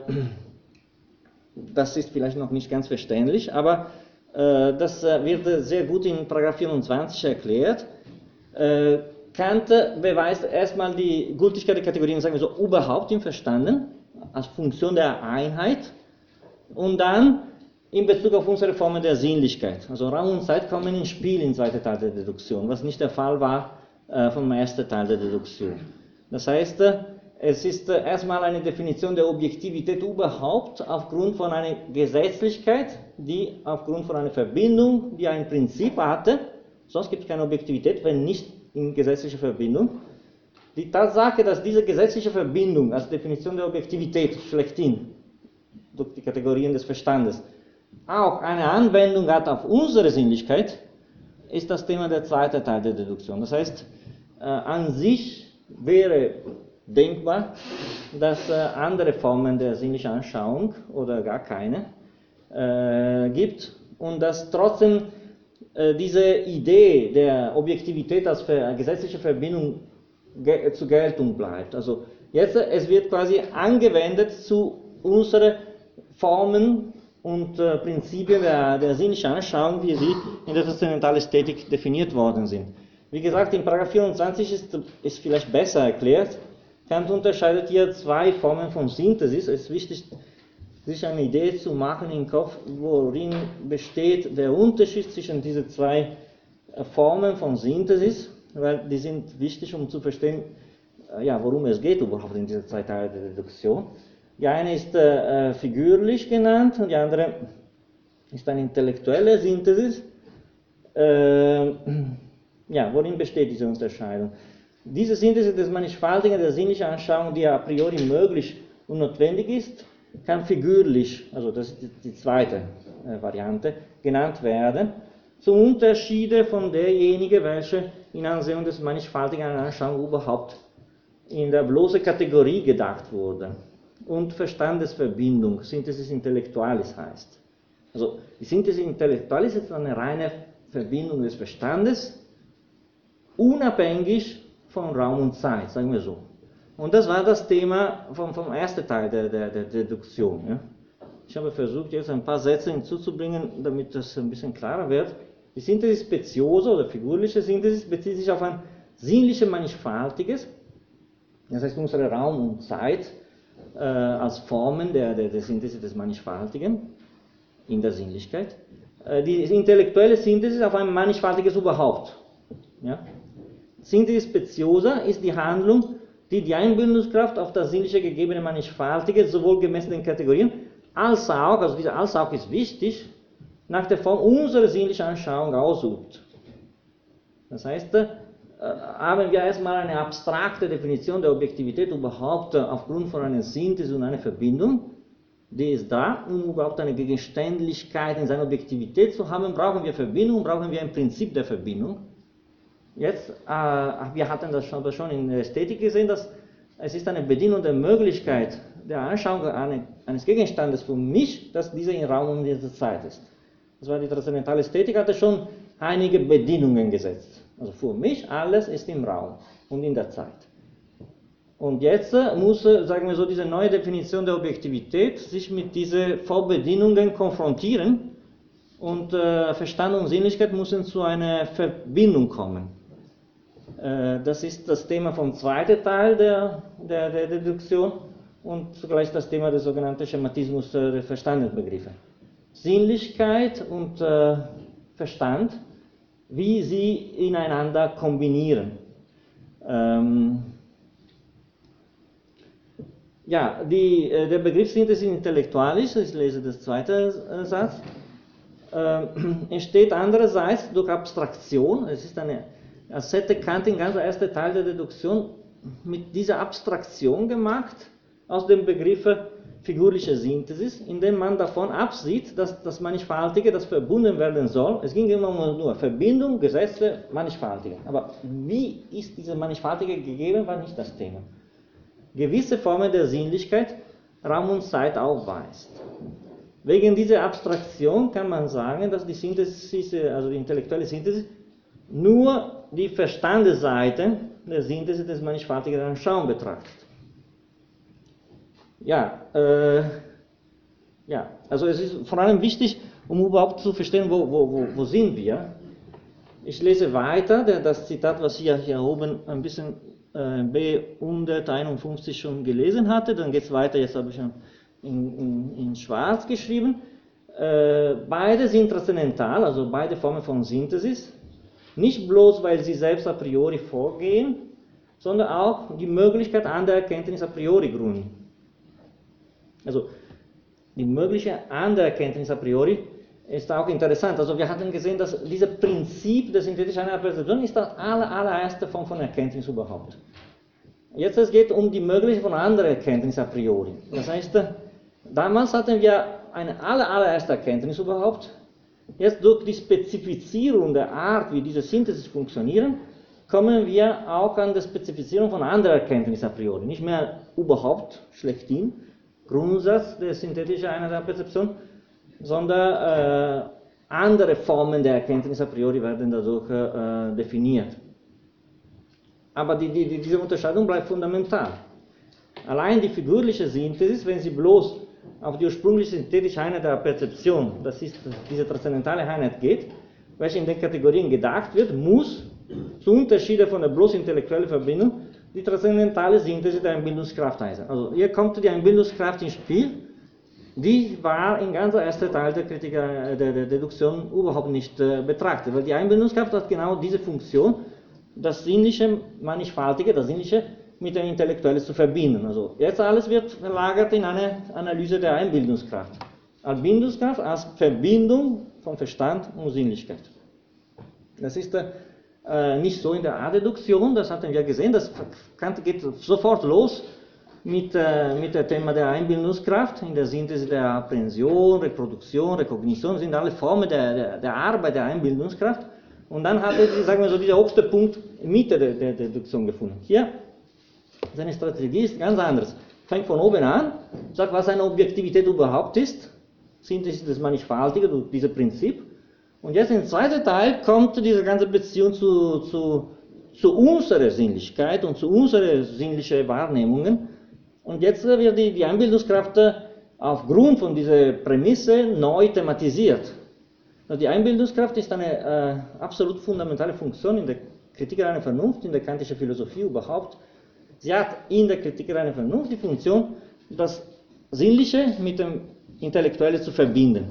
[CLEARS THROAT] das ist vielleicht noch nicht ganz verständlich, aber das äh, wird sehr gut in Paragraph 24 erklärt. Äh, Kant beweist erstmal die Gültigkeit der Kategorien, sagen wir so, überhaupt im Verstanden, als Funktion der Einheit und dann in Bezug auf unsere Formen der Sinnlichkeit. Also Raum und Zeit kommen ins Spiel im zweiten Teil der Deduktion, was nicht der Fall war äh, vom ersten Teil der Deduktion. Das heißt, äh, es ist äh, erstmal eine Definition der Objektivität überhaupt aufgrund von einer Gesetzlichkeit, die aufgrund von einer Verbindung, die ein Prinzip hatte, sonst gibt es keine Objektivität, wenn nicht in gesetzlicher Verbindung. Die Tatsache, dass diese gesetzliche Verbindung als Definition der Objektivität schlechthin durch die Kategorien des Verstandes auch eine Anwendung hat auf unsere Sinnlichkeit, ist das Thema der zweite Teil der Deduktion. Das heißt, äh, an sich wäre denkbar, dass äh, andere Formen der sinnlichen Anschauung oder gar keine äh, gibt und dass trotzdem äh, diese Idee der Objektivität als gesetzliche Verbindung ge zur Geltung bleibt. Also jetzt, es wird quasi angewendet zu unseren Formen und äh, Prinzipien der, der sinnlichen Anschauung, wie sie in der Transzendentalästhetik definiert worden sind. Wie gesagt, in 24 ist, ist vielleicht besser erklärt. Kant unterscheidet hier zwei Formen von Synthesis. Es ist wichtig, sich eine Idee zu machen im Kopf, worin besteht der Unterschied zwischen diesen zwei äh, Formen von Synthesis, weil die sind wichtig, um zu verstehen, äh, ja, worum es geht überhaupt in dieser zwei Teile der Deduktion. Die eine ist äh, äh, figürlich genannt und die andere ist eine intellektuelle Synthesis. Äh, [CLEARS THROAT] ja, worin besteht diese Unterscheidung? Diese Synthesis des Mannigfaltigen der sinnlichen Anschauung, die a priori möglich und notwendig ist, kann figürlich, also das ist die zweite äh, Variante, genannt werden, zum Unterschiede von derjenigen, welche in Ansehung des mannigfaltigen Anschauung überhaupt in der bloßen Kategorie gedacht wurde und Verstandesverbindung, Synthesis Intellectualis heißt. Also die Synthesis Intellectualis ist eine reine Verbindung des Verstandes, unabhängig von Raum und Zeit, sagen wir so. Und das war das Thema vom, vom ersten Teil der, der, der Deduktion. Ja. Ich habe versucht, jetzt ein paar Sätze hinzuzubringen, damit das ein bisschen klarer wird. Die Synthesis Speciosa oder figurliche Synthesis bezieht sich auf ein sinnliches Mannigfaltiges, das heißt unsere Raum und Zeit, äh, als Formen der, der, der Synthese des Mannigfaltigen in der Sinnlichkeit. Äh, die intellektuelle Synthese auf ein mannigfaltiges Überhaupt. Ja? Synthesis Speciosa ist die Handlung, die die Einbindungskraft auf das sinnliche gegebene Mannigfaltige sowohl gemessen den Kategorien als auch, also dieser als auch ist wichtig, nach der Form unserer sinnlichen Anschauung ausübt. Das heißt, äh, haben wir erstmal eine abstrakte Definition der Objektivität überhaupt äh, aufgrund von einer Synthese und einer Verbindung. Die ist da, um überhaupt eine Gegenständlichkeit in seiner Objektivität zu haben, brauchen wir Verbindung, brauchen wir ein Prinzip der Verbindung. Jetzt, äh, wir hatten das schon, schon in der Ästhetik gesehen, dass es ist eine der Möglichkeit der Anschauung eines Gegenstandes für mich, dass dieser in Raum und in der Zeit ist. Das war die transzendentale Ästhetik, hatte schon einige Bedingungen gesetzt. Also für mich alles ist im Raum und in der Zeit. Und jetzt muss, sagen wir so, diese neue Definition der Objektivität sich mit diesen Vorbedingungen konfrontieren und äh, Verstand und Sinnlichkeit müssen zu einer Verbindung kommen. Äh, das ist das Thema vom zweiten Teil der, der, der Deduktion und zugleich das Thema des sogenannten Schematismus der Verstandesbegriffe. Sinnlichkeit und äh, Verstand wie sie ineinander kombinieren. Ähm, ja, die, äh, der Begriff Synthesis Intellektualis, ich lese das zweite äh, Satz, äh, [CLEARS THROAT] entsteht andererseits durch Abstraktion. Es ist eine, als hätte Kant den ganzen ersten Teil der Deduktion mit dieser Abstraktion gemacht aus dem Begriff figurliche Synthesis, indem man davon absieht, dass das Mannigfaltige, das verbunden werden soll, es ging immer nur Verbindung, Gesetze, Mannigfaltige. Aber wie ist diese Mannigfaltige gegeben, war nicht das Thema. gewisse Formen der Sinnlichkeit Raum und Zeit aufweist. Wegen dieser Abstraktion kann man sagen, dass die Synthesis, also die intellektuelle Synthesis, nur die Verstandesseite der Synthese des mannigfaltigeren Schaum betrachtet. Ja, äh, ja, also es ist vor allem wichtig, um überhaupt zu verstehen, wo, wo, wo, wo sind wir. Ich lese weiter, das Zitat, was ich hier oben ein bisschen äh, B151 schon gelesen hatte, dann geht es weiter, jetzt habe ich schon in, in, in schwarz geschrieben. Äh, beide sind transzendental, also beide Formen von Synthesis. Nicht bloß, weil sie selbst a priori vorgehen, sondern auch die Möglichkeit an der Erkenntnis a priori gründen. Also die mögliche Anerkenntnis a priori ist auch interessant. Also wir hatten gesehen, dass dieses Prinzip der synthetischen Perzeption ist das aller, allererste Form von Erkenntnis überhaupt. Jetzt es geht um die Möglichkeit von anderer Erkenntnis a priori. Das heißt, damals hatten wir eine aller, allererste Erkenntnis überhaupt. Jetzt durch die Spezifizierung der Art, wie diese Synthesis funktionieren, kommen wir auch an die Spezifizierung von anderer Erkenntnis a priori. Nicht mehr überhaupt schlechthin, Grundsatz der synthetischen Einheit der Perzeption, sondern äh, andere Formen der Erkenntnis a priori werden dadurch äh, definiert. Aber die, die, diese Unterscheidung bleibt fundamental. Allein die figürliche Synthesis, wenn sie bloß auf die ursprüngliche synthetische Einheit der Perzeption, das ist diese transzendentale Einheit geht, welche in den Kategorien gedacht wird, muss, zu Unterschiede von der bloß intellektuellen Verbindung, die transzendentale Synthese der Einbildungskraft heißen. Also hier kommt die Einbildungskraft ins Spiel, die war im ganz ersten Teil der, Kritiker, der, der Deduktion überhaupt nicht äh, betrachtet, weil die Einbildungskraft hat genau diese Funktion, das Sinnliche, Mannigfaltige, das Sinnliche mit dem Intellektuellen zu verbinden. Also jetzt alles wird verlagert in eine Analyse der Einbildungskraft. Einbildungskraft als Verbindung von Verstand und Sinnlichkeit. Das ist der äh, nicht so in der Adduktion, das hatten wir gesehen, das geht sofort los mit, äh, mit dem Thema der Einbildungskraft, in der Synthese der Apprehension, Reproduktion, Rekognition, sind alle Formen der, der, der Arbeit der Einbildungskraft. Und dann hat er, sagen wir so, dieser oberste Punkt Mitte der, der Deduktion gefunden. Hier, seine Strategie ist ganz anders. Fängt von oben an, sagt, was eine Objektivität überhaupt ist, Synthese des Mannigfaltigen, dieses Prinzip, und jetzt im zweiten Teil kommt diese ganze Beziehung zu, zu, zu unserer Sinnlichkeit und zu unseren sinnlichen Wahrnehmungen. Und jetzt wird die, die Einbildungskraft aufgrund von dieser Prämisse neu thematisiert. Die Einbildungskraft ist eine äh, absolut fundamentale Funktion in der Kritik einer Vernunft, in der kantischen Philosophie überhaupt. Sie hat in der Kritik einer Vernunft die Funktion, das Sinnliche mit dem Intellektuellen zu verbinden.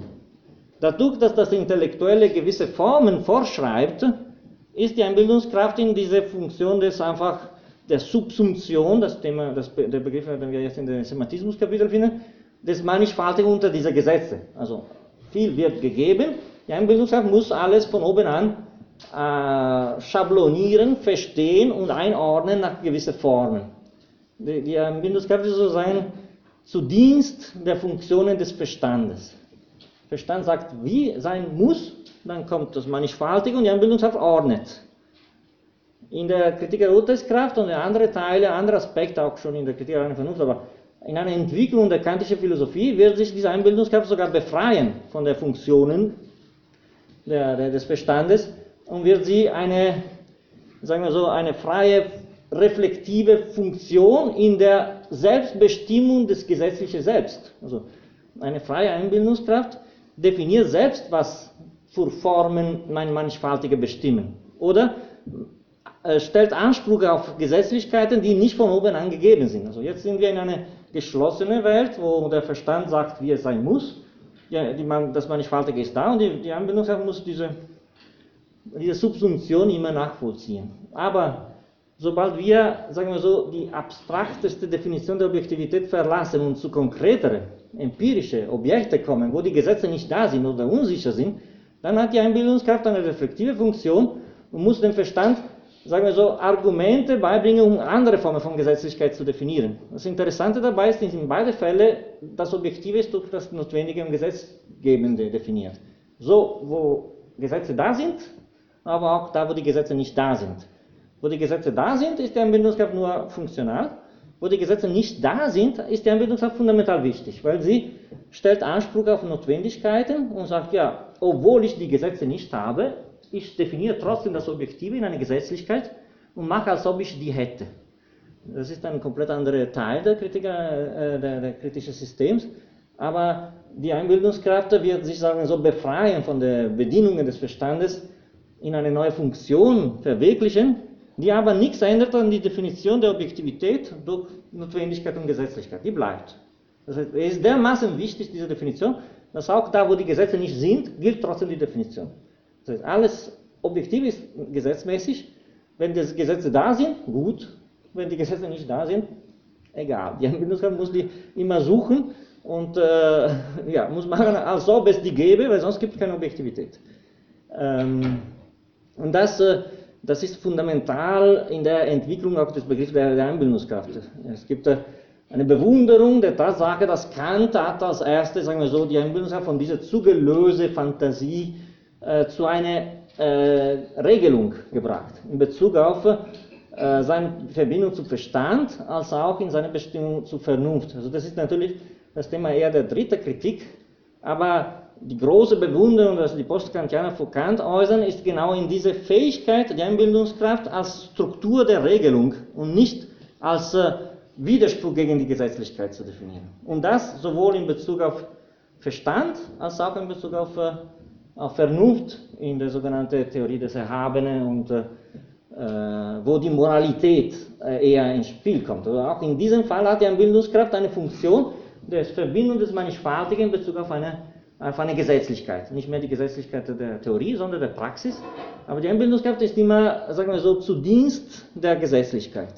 Dadurch, dass das Intellektuelle gewisse Formen vorschreibt, ist die Einbildungskraft in diese Funktion des einfach der Subsumption, das Thema, das, der Begriff, den wir jetzt in den Semantismuskapitel finden, des Mannigfaltigen unter dieser Gesetze. Also viel wird gegeben, die Einbildungskraft muss alles von oben an äh, schablonieren, verstehen und einordnen nach gewissen Formen. Die, die Einbildungskraft ist sozusagen zu Dienst der Funktionen des Verstandes. Verstand sagt, wie sein muss, dann kommt das Mannigfaltige und die Anbindungskraft ordnet. In der Kritik der Urteilskraft und in anderen Teile, andere Aspekte auch schon in der Kritik der Vernunft, aber in einer Entwicklung der kantischen Philosophie wird sich diese Einbildungskraft sogar befreien von den Funktionen der, der, des Verstandes und wird sie eine, sagen wir so, eine freie, reflektive Funktion in der Selbstbestimmung des gesetzlichen Selbst. Also eine freie Einbildungskraft, definiert selbst, was für Formen mein Mannigfaltige bestimmen. Oder äh, stellt Anspruch auf Gesetzlichkeiten, die nicht von oben angegeben sind. Also jetzt sind wir in einer geschlossenen Welt, wo der Verstand sagt, wie es sein muss. Ja, die, das Mannigfaltige ist da und die, die Anbindungskraft muss diese, diese Subsumption immer nachvollziehen. Aber sobald wir, sagen wir so, die abstrakteste Definition der Objektivität verlassen und zu konkreteren, empirische Objekte kommen, wo die Gesetze nicht da sind oder unsicher sind, dann hat die Einbildungskraft eine reflektive Funktion und muss dem Verstand, sagen wir so, Argumente beibringen, um andere Formen von Gesetzlichkeit zu definieren. Das Interessante dabei ist, dass in beiden Fällen das Objektive ist durch das Notwendige und Gesetzgebende definiert. So, wo Gesetze da sind, aber auch da, wo die Gesetze nicht da sind. Wo die Gesetze da sind, ist die Anbindungskraft nur funktional wo die Gesetze nicht da sind, ist die Einbildungskraft fundamental wichtig, weil sie stellt Anspruch auf Notwendigkeiten und sagt, ja, obwohl ich die Gesetze nicht habe, ich definiere trotzdem das Objektive in eine Gesetzlichkeit und mache, als ob ich die hätte. Das ist ein komplett anderer Teil der, Kritiker, äh, der, der kritischen Systems. Aber die Einbildungskraft wird sich sagen so befreien von den Bedingungen des Verstandes, in eine neue Funktion verwirklichen, die aber nichts ändert an die Definition der Objektivität durch Notwendigkeit und Gesetzlichkeit. Die bleibt. Das heißt, es ist dermaßen wichtig, diese Definition, dass auch da, wo die Gesetze nicht sind, gilt trotzdem die Definition. Das heißt, alles objektiv ist gesetzmäßig. Wenn die Gesetze da sind, gut. Wenn die Gesetze nicht da sind, egal. Die Anbindungskraft muss die immer suchen und äh, [LAUGHS] ja, muss machen, als ob es die gäbe, weil sonst gibt es keine Objektivität. Ähm, und das, äh, das ist fundamental in der Entwicklung auch des Begriffs der, Einbildungskraft. Es gibt äh, eine Bewunderung der Tatsache, dass Kant hat als erstes, sagen wir so, die Einbildungskraft von dieser zugelöse Fantasie äh, zu einer äh, Regelung gebracht in Bezug auf äh, seine Verbindung zu Verstand, als auch in seiner Bestimmung zu Vernunft. Also das ist natürlich das Thema eher der dritte Kritik, aber die große Bewunderung, dass die Postkantianer vor Kant äußern, ist genau in dieser Fähigkeit der Einbildungskraft als Struktur der Regelung und nicht als äh, Widerspruch gegen die Gesetzlichkeit zu definieren. Und das sowohl in Bezug auf Verstand als auch in Bezug auf, äh, auf Vernunft in der sogenannten Theorie des Erhabenen und äh, äh wo die Moralität äh, eher ins Spiel kommt. Also auch in diesem Fall hat die Einbildungskraft eine Funktion der Verbindung des Mannigfaltigen in Bezug auf eine auf eine Gesetzlichkeit. Nicht mehr die Gesetzlichkeit der Theorie, sondern der Praxis. Aber die Einbildungskraft ist immer, sagen wir so, zu Dienst der Gesetzlichkeit.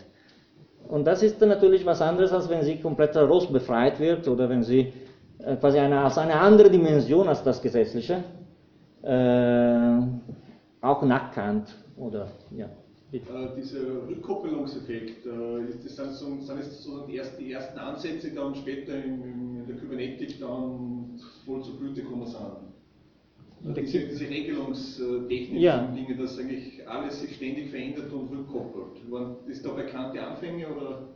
Und das ist dann natürlich was anderes, als wenn sie komplett daraus befreit wird oder wenn sie äh, quasi eine, als eine andere Dimension als das Gesetzliche äh, auch nachkannt oder ja. Äh, dieser Rückkoppelungseffekt, äh, ist das dann so, sind es so erst die ersten Ansätze dann später in, in der Kybernetik dann voll zur Blüte kommen sind? Diese, diese Regelungstechnik ja. Dinge, dass eigentlich alles sich ständig verändert und rückkoppelt. Ist da bekannte Anfänge oder?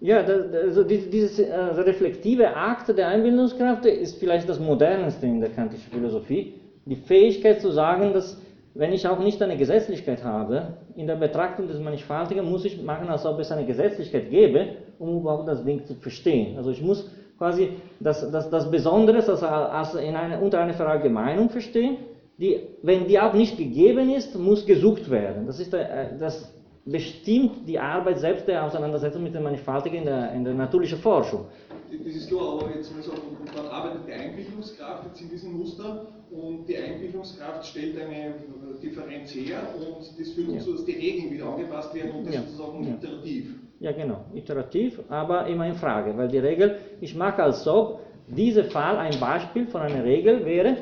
Ja, also dieses also reflektive Akt der Einbildungskraft ist vielleicht das modernste in der kantischen Philosophie. Die Fähigkeit zu sagen, dass wenn ich auch nicht eine Gesetzlichkeit habe, in der Betrachtung des Mannigfaltigen muss ich machen, als ob es eine Gesetzlichkeit gäbe, um überhaupt das Ding zu verstehen. Also ich muss quasi das, das, das Besondere als, als in eine, unter einer Verallgemeinung verstehen, die, wenn die auch nicht gegeben ist, muss gesucht werden. Das, ist, äh, das bestimmt die Arbeit selbst der Auseinandersetzung mit dem Mannigfaltigen in der, in der natürlichen Forschung. Das ist klar, aber jetzt mal sagen, dann arbeitet die Einbildungskraft jetzt in diesem Muster und die Einbildungskraft stellt eine Differenz her und das führt dazu, ja. dass die Regeln wieder angepasst werden und das ja. sozusagen ja. iterativ. Ja, genau, iterativ, aber immer in Frage, weil die Regel, ich mache als ob dieser Fall ein Beispiel von einer Regel wäre,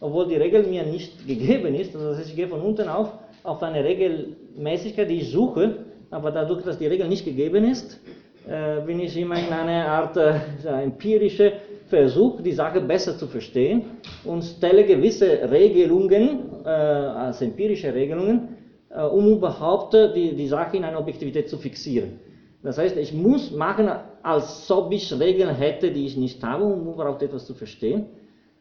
obwohl die Regel mir nicht gegeben ist, also das heißt, ich gehe von unten auf, auf eine Regelmäßigkeit, die ich suche, aber dadurch, dass die Regel nicht gegeben ist, äh, bin ich immer in einer Art äh, empirische Versuch, die Sache besser zu verstehen und stelle gewisse Regelungen äh, als empirische Regelungen, äh, um überhaupt die, die Sache in einer Objektivität zu fixieren. Das heißt, ich muss machen, als ob ich Regeln hätte, die ich nicht habe, um überhaupt etwas zu verstehen.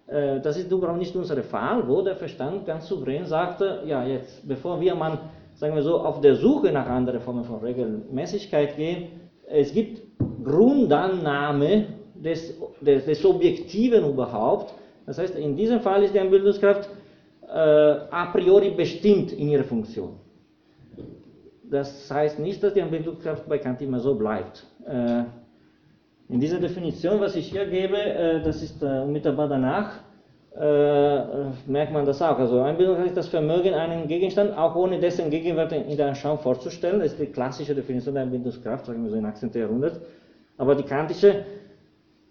Äh, das ist überhaupt nicht unser Fall, wo der Verstand ganz souverän sagte, ja jetzt, bevor wir mal, sagen wir so, auf der Suche nach anderen Formen von Regelmäßigkeit gehen, es gibt Grundannahme des, des, des Objektiven überhaupt. Das heißt, in diesem Fall ist die Einbildungskraft äh, a priori bestimmt in ihrer Funktion. Das heißt nicht, dass die Einbildungskraft bei Kant immer so bleibt. Äh, in dieser Definition, was ich hier gebe, äh, das ist äh, unmittelbar danach, äh, merkt man das auch. Also Einbildungskraft ist das Vermögen, einen Gegenstand auch ohne dessen Gegenwart in der Anschauung vorzustellen. Das ist die klassische Definition der Einbildungskraft, sagen wir so im 18. Jahrhundert. Aber die kantische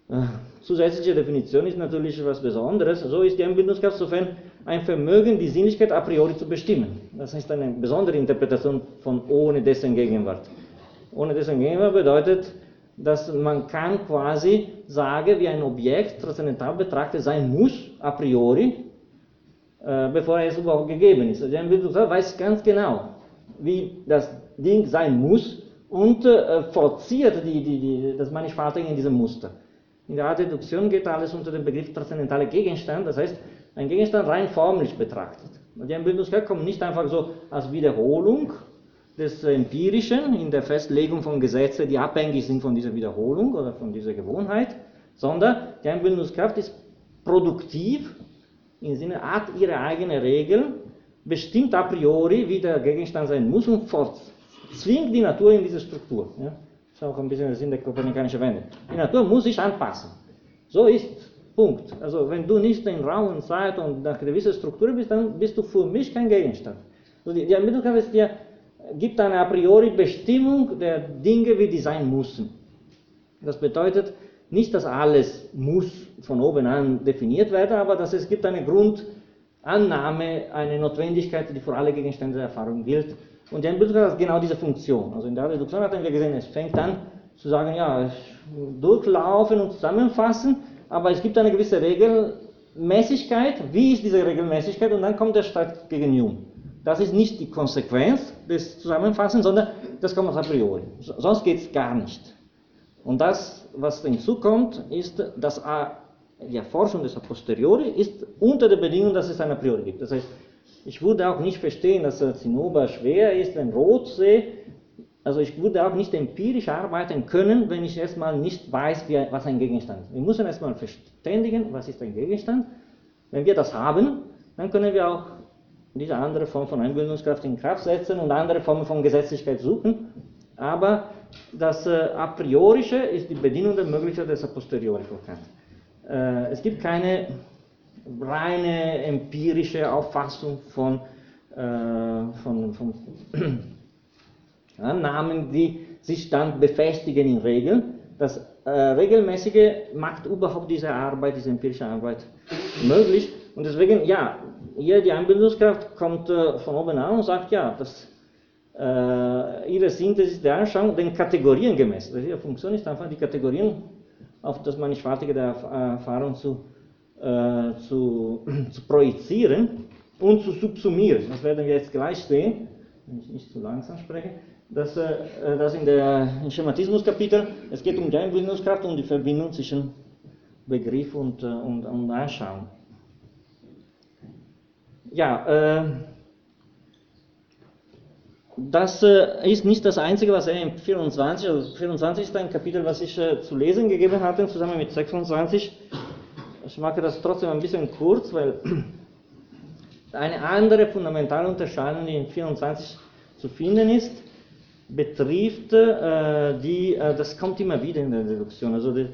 äh, zusätzliche Definition ist natürlich etwas Besonderes. So ist die Einbildungskraft sofern ein Vermögen, die Sinnlichkeit a priori zu bestimmen. Das ist eine besondere Interpretation von ohne dessen Gegenwart. Ohne dessen Gegenwart bedeutet, dass man kann quasi sagen, wie ein Objekt transzendental betrachtet sein muss, a priori, äh, bevor es überhaupt gegeben ist. Also ein weiß ganz genau, wie das Ding sein muss, und äh, forciert die, die, die, das Mannigfaltige in diesem Muster. In der Art Deduktion geht alles unter den Begriff transzendentale Gegenstand, das heißt, ein Gegenstand rein formlich betrachtet. Und die Einbildungskraft kommt nicht einfach so als Wiederholung des Empirischen in der Festlegung von Gesetzen, die abhängig sind von dieser Wiederholung oder von dieser Gewohnheit, sondern die Einbildungskraft ist produktiv im Sinne hat ihre eigene Regeln, bestimmt a priori, wie der Gegenstand sein muss und zwingt die Natur in diese Struktur. Ja? Das ist auch ein bisschen der Sinn der kopernikanischen Wende. Die Natur muss sich anpassen. So ist Punkt. Also wenn du nicht in Raum und Zeit und nach gewisser Struktur bist, dann bist du für mich kein Gegenstand. Also die, die Ermittlung ist dir, gibt eine a priori Bestimmung der Dinge, wie die sein müssen. Das bedeutet nicht, dass alles muss von oben an definiert werden, aber dass es gibt eine Grundannahme, eine Notwendigkeit, die für alle Gegenstände der Erfahrung gilt. Und die Einbildung hat genau diese Funktion. Also in der Reduktion hatten wir gesehen, es fängt an zu sagen, ja, durchlaufen und zusammenfassen, aber es gibt eine gewisse Regelmäßigkeit. Wie ist diese Regelmäßigkeit? Und dann kommt der Stadt gegen Hume. Das ist nicht die Konsequenz des Zusammenfassens, sondern das kommt a priori. Sonst geht es gar nicht. Und das, was hinzukommt, ist, dass die Erforschung des A posteriori ist unter der Bedingung, dass es ein A priori gibt. Das heißt, ich würde auch nicht verstehen, dass Zinnober schwer ist, wenn Rot sehe. Also ich würde auch nicht empirisch arbeiten können, wenn ich erstmal nicht weiß, wie, was ein Gegenstand ist. Wir müssen erstmal verständigen, was ist ein Gegenstand. Wenn wir das haben, dann können wir auch diese andere Form von Einbildungskraft in Kraft setzen und andere Formen von Gesetzlichkeit suchen. Aber das äh, A priorische ist die Bedienung der Möglichkeit des A posteriori von Kant. Äh, es gibt keine reine empirische Auffassung von, äh, von, von [CLEARS THROAT] Annahmen, die sich dann befestigen in Regeln. Das äh, Regelmäßige macht überhaupt diese Arbeit, diese empirische Arbeit möglich. Und deswegen, ja, hier die Einbildungskraft kommt äh, von oben an und sagt, ja, das, äh, ihre Synthesis der Anschauung den Kategorien gemessen. Also ihre Funktion ist einfach, die Kategorien auf das Mannigfaltige der Erfahrung zu äh, zu, [CLEARS THROAT] zu projizieren und zu subsumieren. Das werden wir jetzt gleich sehen, wenn ich nicht zu langsam spreche. Dass, äh, dass in der Schematismus-Kapitel, es geht um die Einbildungskraft und die Verbindung zwischen Begriff und, äh, und, und Anschauung. Ja, äh, das äh, ist nicht das Einzige, was er in 24, also 24 ist ein Kapitel, was ich äh, zu lesen gegeben hatte, zusammen mit 26. Ich mache das trotzdem ein bisschen kurz, weil [CLEARS THROAT] eine andere fundamentale Unterscheidung, die in 24 zu finden ist, betrifft äh, die, äh, das kommt immer wieder in der Deduktion, also die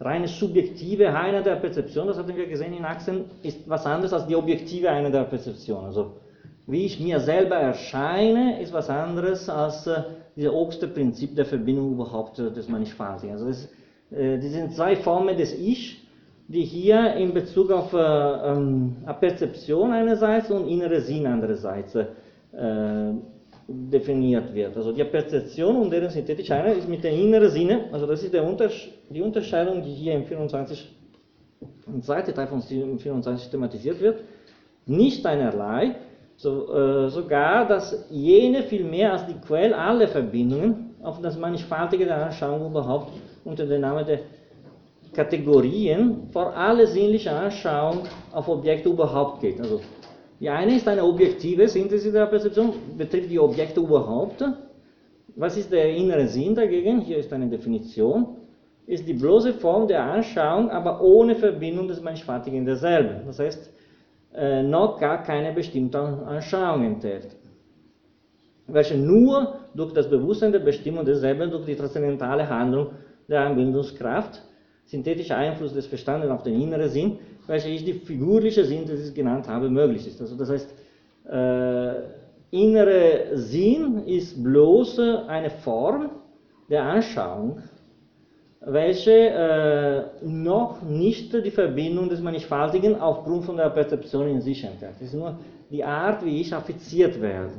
reine subjektive Einheit der Perzeption, das hatten wir gesehen in Achsen, ist was anderes als die objektive Einheit der Perzeption. Also wie ich mir selber erscheine, ist was anderes als äh, dieses oberste Prinzip der Verbindung überhaupt äh, des Mannigfaltigen. Also das, äh, die sind zwei Formen des Ich, die hier in Bezug auf äh, ähm, Perzeption einerseits und innere Sinn andererseits äh, definiert wird. Also die Perzeption und deren synthetische Einheit ist mit der inneren Sinne, also das ist Untersche die Unterscheidung, die hier im 24, im zweiten Teil von 24 thematisiert wird, nicht einerlei, so, äh, sogar, dass jene viel mehr als die Quelle aller Verbindungen auf das Mannigfaltige der Anschauung überhaupt unter dem Namen der Kategorien vor alle sinnliche Anschauung auf Objekte überhaupt geht. Also die eine ist eine objektive Synthese der Perzeption, betrifft die Objekte überhaupt. Was ist der innere Sinn dagegen? Hier ist eine Definition. Ist die bloße Form der Anschauung, aber ohne Verbindung des Mannigfaltigen derselben. Das heißt, äh, noch gar keine bestimmte Anschauung enthält. Welche nur durch das Bewusstsein der Bestimmung derselben, durch die transzendentale Handlung der Anbindungskraft synthetischer Einfluss des Verstandes auf den inneren Sinn, welcher ich die figurliche Synthesis genannt habe, möglich ist. Also das heißt, äh, innere Sinn ist bloß eine Form der Anschauung, welche äh, noch nicht die Verbindung des Mannigfaltigen aufgrund von der Perzeption in sich enthält. Es ist nur die Art, wie ich affiziert werde.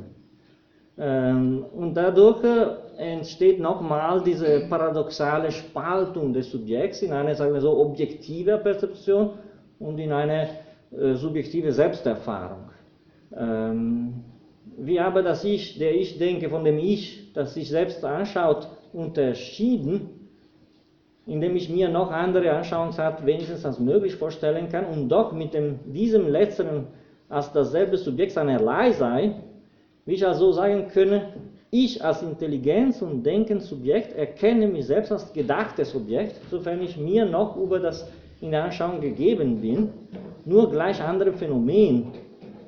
Ähm, und dadurch äh, entsteht nochmal diese paradoxale Spaltung des Subjekts in eine, sagen wir so, objektive Perzeption und in eine äh, subjektive Selbsterfahrung. Ähm, wie aber das Ich, der Ich denke, von dem Ich, das sich selbst anschaut, unterschieden, indem ich mir noch andere Anschauungsart wenigstens als möglich vorstellen kann und doch mit dem, diesem letzteren als dasselbe Subjekt einerlei sei, wie ich also sagen könne, ich als Intelligenz und denkend Subjekt erkenne mich selbst als gedachtes Subjekt, sofern ich mir noch über das in der Anschauung gegeben bin, nur gleich andere Phänomen,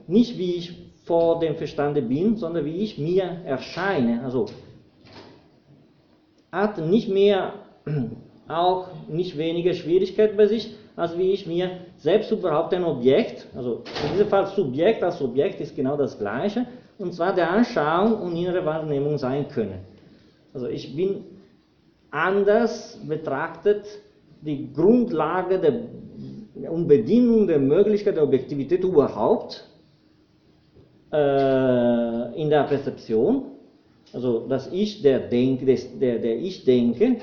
nicht wie ich vor dem Verstande bin, sondern wie ich mir erscheine. Also hat nicht mehr, auch nicht weniger Schwierigkeit bei sich, als wie ich mir selbst überhaupt ein Objekt, also in diesem Fall Subjekt als Objekt ist genau das gleiche, und zwar der Anschauung und innere Wahrnehmung sein können. Also ich bin anders betrachtet, die Grundlage der, und Bedingung der Möglichkeit der Objektivität überhaupt äh, in der Perzeption, also das Ich, der, Denk, der, der Ich denke,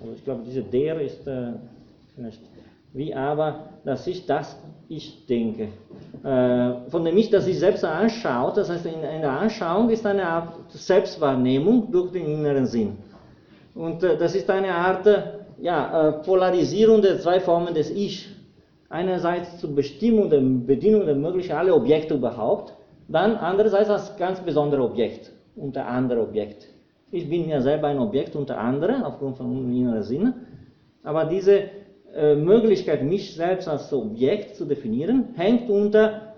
also ich glaube, diese der ist äh, vielleicht wie aber, dass ich das Ich denke. Äh, von dem Ich, das sich selbst anschaut, das heißt, in, in der Anschauung ist eine Art Selbstwahrnehmung durch den inneren Sinn. Und äh, das ist eine Art ja, äh, Polarisierung der zwei Formen des Ich. Einerseits zur Bestimmung der Bedienung der möglichen alle Objekte überhaupt, dann andererseits als ganz besonderes Objekt, unter andere Objekt. Ich bin ja selber ein Objekt unter anderem, aufgrund von inneren Sinne, aber diese äh, Möglichkeit, mich selbst als Objekt zu definieren, hängt unter,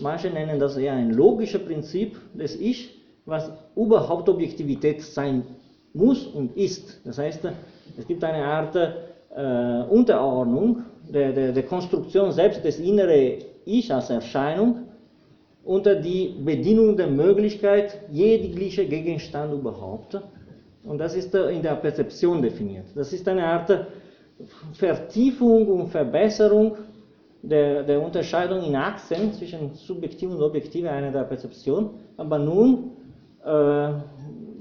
manche nennen das eher ein logisches Prinzip des Ich, was überhaupt Objektivität sein muss und ist. Das heißt, es gibt eine Art äh, Unterordnung der, der, der, Konstruktion selbst des inneren Ich als Erscheinung unter die Bedienung der Möglichkeit jegliche Gegenstand überhaupt. Und das ist in der Perzeption definiert. Das ist eine Art Vertiefung und Verbesserung der, der Unterscheidung in Achsen zwischen subjektiv und objektiv einer der Perzeption, aber nun äh,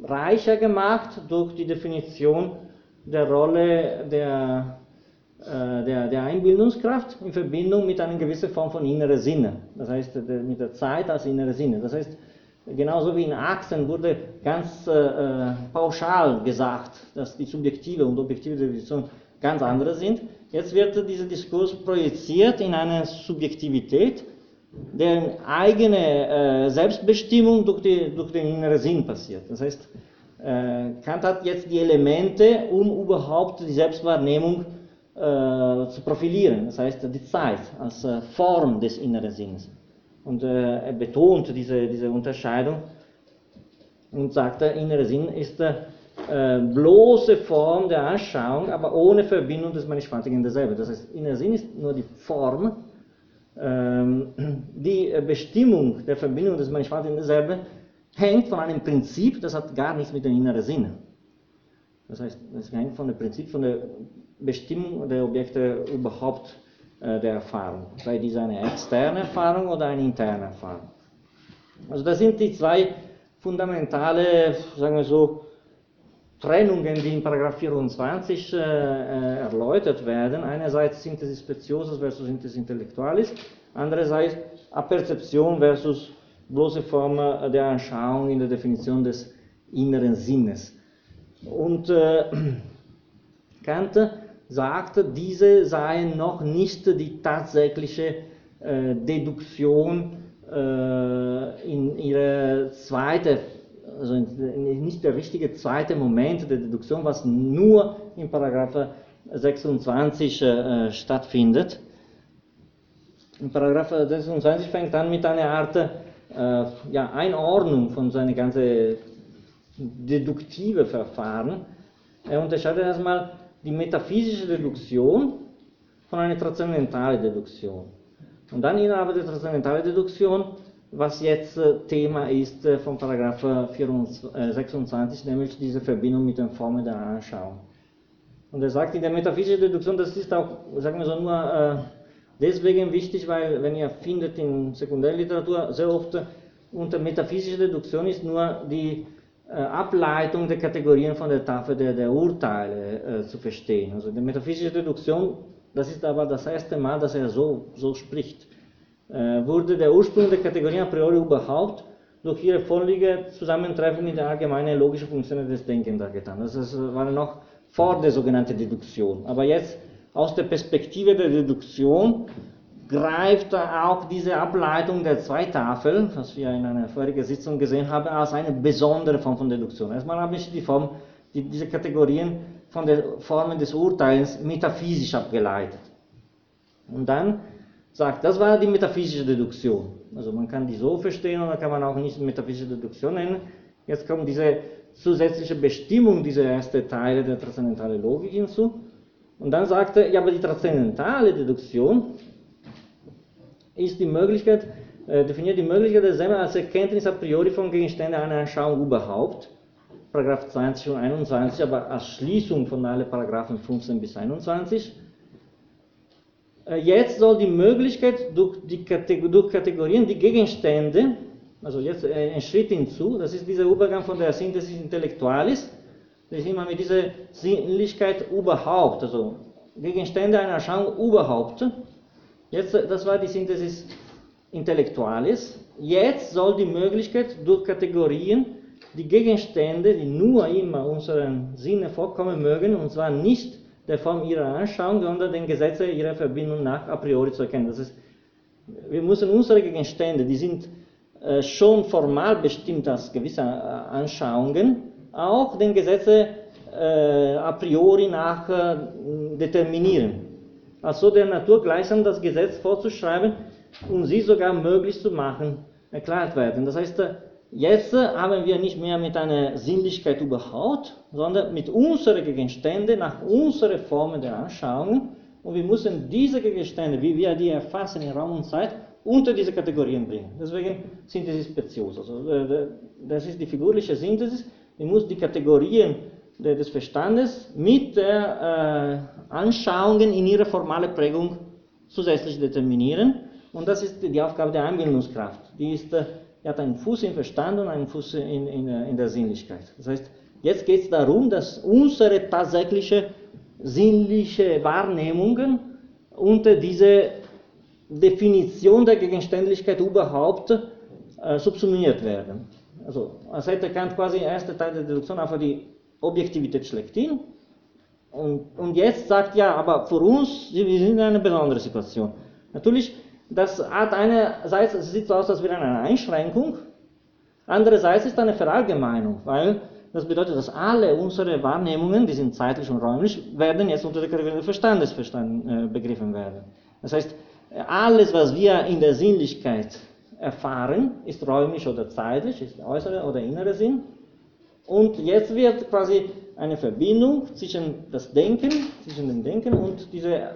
reicher gemacht durch die Definition der Rolle der, der, der Einbildungskraft in Verbindung mit einer gewissen Form von innerer Sinne, das heißt mit der Zeit als innere Sinne. Das heißt, genauso wie in Achsen wurde ganz äh, äh, pauschal gesagt, dass die subjektive und objektive Definition ganz andere sind. Jetzt wird dieser Diskurs projiziert in eine Subjektivität, deren eigene äh, Selbstbestimmung durch, die, durch, den inneren Sinn passiert. Das heißt, äh, Kant hat jetzt die Elemente, um überhaupt die Selbstwahrnehmung äh, zu profilieren. Das heißt, die Zeit als äh, Form des inneren Sinns. Und äh, er betont diese, diese Unterscheidung und sagt, der innere Sinn ist äh, äh, bloße Form der Anschauung, aber ohne Verbindung des Mannigfaltigen derselbe. Das heißt, innerer Sinn ist nur die Form, ähm, die Bestimmung der Verbindung des Mannigfaltigen derselbe hängt von einem Prinzip, das hat gar nichts mit dem inneren Sinn. Das heißt, es hängt von dem Prinzip, von der Bestimmung der Objekte überhaupt äh, der Erfahrung. Sei dies eine externe Erfahrung oder eine interne Erfahrung. Also das sind die zwei fundamentale, sagen wir so, Trennungen, die in Paragraph 24 äh, erläutert werden. Einerseits Synthesis Speciosus versus Synthesis Intellectualis, andererseits Aperzeption versus bloße Form äh, der Anschauung in der Definition des inneren Sinnes. Und äh, [CLEARS THROAT] Kant sagte, diese seien noch nicht die tatsächliche äh, Deduktion äh, in ihrer zweiten also nicht der richtige zweite Moment der Deduktion, was nur in Paragraph 26 äh, stattfindet. In Paragraph 26 fängt an mit einer Art äh, ja, Einordnung von seinem ganzen deduktive Verfahren. Er unterscheidet erstmal die metaphysische Deduktion von einer transzendentalen Deduktion. Und dann innerhalb der transzendentalen Deduktion was jetzt äh, Thema ist äh, von Paragraph 26, äh, nämlich diese Verbindung mit den Formen der Anschauung. Und er sagt, in der metaphysischen Deduktion, das ist auch, sagen wir so, nur deswegen wichtig, weil, wenn ihr findet in Sekundärliteratur sehr oft unter metaphysischer Deduktion ist nur die Ableitung der Kategorien von der Tafel der, der Urteile zu verstehen. Also die metaphysische Deduktion, das ist aber das erste Mal, dass er so, so spricht. Äh, wurde der Ursprung der Kategorien a priori überhaupt durch ihre Vorliege Zusammentreffen mit der allgemeinen logischen Funktion des Denkens getan. Das war noch vor der sogenannten Deduktion. Aber jetzt aus der Perspektive der Deduktion greift auch diese Ableitung der zwei Tafeln, was wir in einer vorigen Sitzung gesehen haben, als eine besondere Form von Deduktion. Erstmal habe ich die Form, die, diese Kategorien von der Formen des Urteils metaphysisch abgeleitet. Und dann sagt, das war die metaphysische Deduktion. Also man kann die so verstehen oder kann man auch nicht metaphysische Deduktion nennen. Jetzt kommt diese zusätzliche Bestimmung dieser ersten Teile der transzendentalen Logik hinzu. Und dann sagt er, ja, aber die transzendentale Deduktion ist die Möglichkeit, äh, definiert die Möglichkeit der Semme als Erkenntnis a priori von Gegenständen einer Anschauung überhaupt. Paragraph 20 und 21, aber als Schließung von allen Paragraphen 15 bis 21. Äh, jetzt soll die Möglichkeit durch, die Kategor durch Kategorien die Gegenstände, also jetzt äh, ein Schritt hinzu, das ist dieser Übergang von der Synthesis Intellectualis, das ist immer mit dieser Sinnlichkeit überhaupt, also Gegenstände einer Erscheinung überhaupt. Jetzt, das war die Synthesis Intellectualis. Jetzt soll die Möglichkeit durch Kategorien die Gegenstände, die nur immer unseren Sinne vorkommen mögen, und zwar nicht der Form ihrer Anschauung, sondern den Gesetzen ihrer Verbindung nach a priori zu erkennen. Das ist, wir müssen unsere Gegenstände, die sind äh, schon formal bestimmt als gewisse äh, Anschauungen, auch den Gesetzen äh, a priori nach äh, determinieren. Also der Natur gleichsam das Gesetz vorzuschreiben und sie sogar möglich zu machen, erklärt werden. Das heißt, äh, jetzt haben wir nicht mehr mit einer Sinnlichkeit überhaupt, sondern mit unseren Gegenständen nach unseren Formen der Anschauung und wir müssen diese Gegenstände, wie wir die erfassen in Raum und Zeit, unter diese Kategorien bringen. Deswegen Synthesis Spezios. Also äh, das ist die figurliche Synthesis. Ich muss die Kategorien des Verstandes mit äh, Anschauungen in ihrer formalen Prägung zusätzlich determinieren. Und das ist die Aufgabe der Anbindungskraft. Die ist, äh, hat einen Fuß im Verstand und einen Fuß in, in, in der Sinnlichkeit. Das heißt, jetzt geht es darum, dass unsere tatsächliche sinnliche Wahrnehmungen unter diese Definition der Gegenständlichkeit überhaupt äh, subsumiert werden. Also, als hätte Kant quasi erste Teil der Deduktion einfach die Objektivität schlechthin. Und, und jetzt sagt ja, aber für uns, wir sind in einer besonderen Situation. Natürlich, das hat einerseits, es sieht so aus, als wäre eine Einschränkung, andererseits ist eine Verallgemeinung, weil das bedeutet, dass alle unsere Wahrnehmungen, die sind zeitlich und räumlich, werden jetzt unter der Kategorie des Verstandes äh, begriffen werden. Das heißt, alles, was wir in der Sinnlichkeit erfahren, ist räumlich oder zeitlich, ist äußere oder innere Sinn. Und jetzt wird quasi eine Verbindung zwischen das Denken, zwischen dem Denken und diese,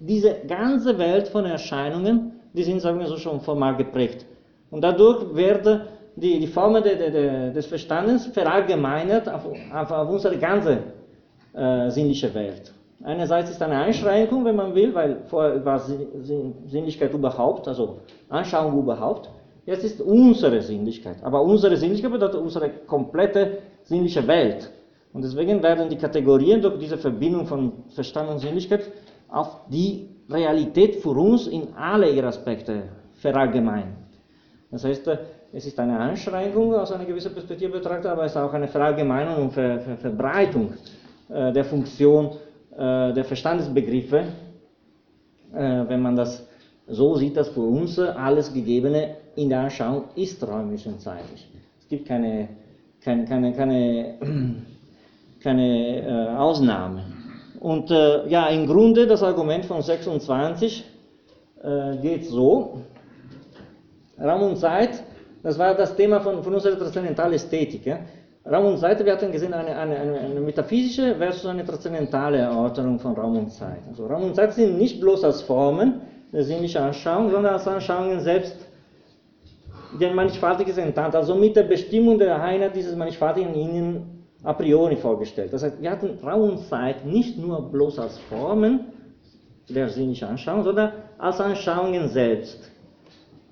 diese ganze Welt von Erscheinungen, die sind, sagen wir so, schon formal geprägt. Und dadurch wird die, die Form de, de, de, des Verstandes verallgemeinert auf, auf, auf unsere ganze äh, sinnliche Welt. Einerseits ist eine Einschränkung, wenn man will, weil vorher war Sinnlichkeit überhaupt, also Anschauung überhaupt. Jetzt ist unsere Sinnlichkeit. Aber unsere Sinnlichkeit bedeutet unsere komplette sinnliche Welt. Und deswegen werden die Kategorien durch diese Verbindung von Verstand und Sinnlichkeit auf die Realität für uns in alle ihre Aspekte verallgemeinert. Das heißt, es ist eine Einschränkung aus einer gewissen Perspektive betrachtet, aber es ist auch eine Verallgemeinung und Ver Ver Verbreitung äh, der Funktion äh, der Verstandesbegriffe, äh, wenn man das so sieht, dass für uns alles Gegebene in der Anschauung ist räumlich und zeitlich. Es gibt keine, keine, keine, keine, [CLEARS THROAT] keine äh, Ausnahme. Und äh, ja, im Grunde das Argument von 26 äh, geht so. Raum und Zeit, das war das Thema von, von unserer transzendentalen Ästhetik. Ja? Raum und Zeit, wir hatten gesehen, eine, eine, eine, metaphysische versus eine transzendentale Erörterung von Raum und Zeit. Also Raum und Zeit sind nicht bloß als Formen der sinnlichen Anschauung, sondern als Anschauungen selbst, die ein mannigfaltiges enttarnt, also mit der Bestimmung der Einheit dieses mannigfaltigen Ihnen a priori vorgestellt. Das heißt, wir hatten Raum und Zeit nicht nur bloß als Formen der sinnlichen Anschauung, sondern als Anschauungen selbst.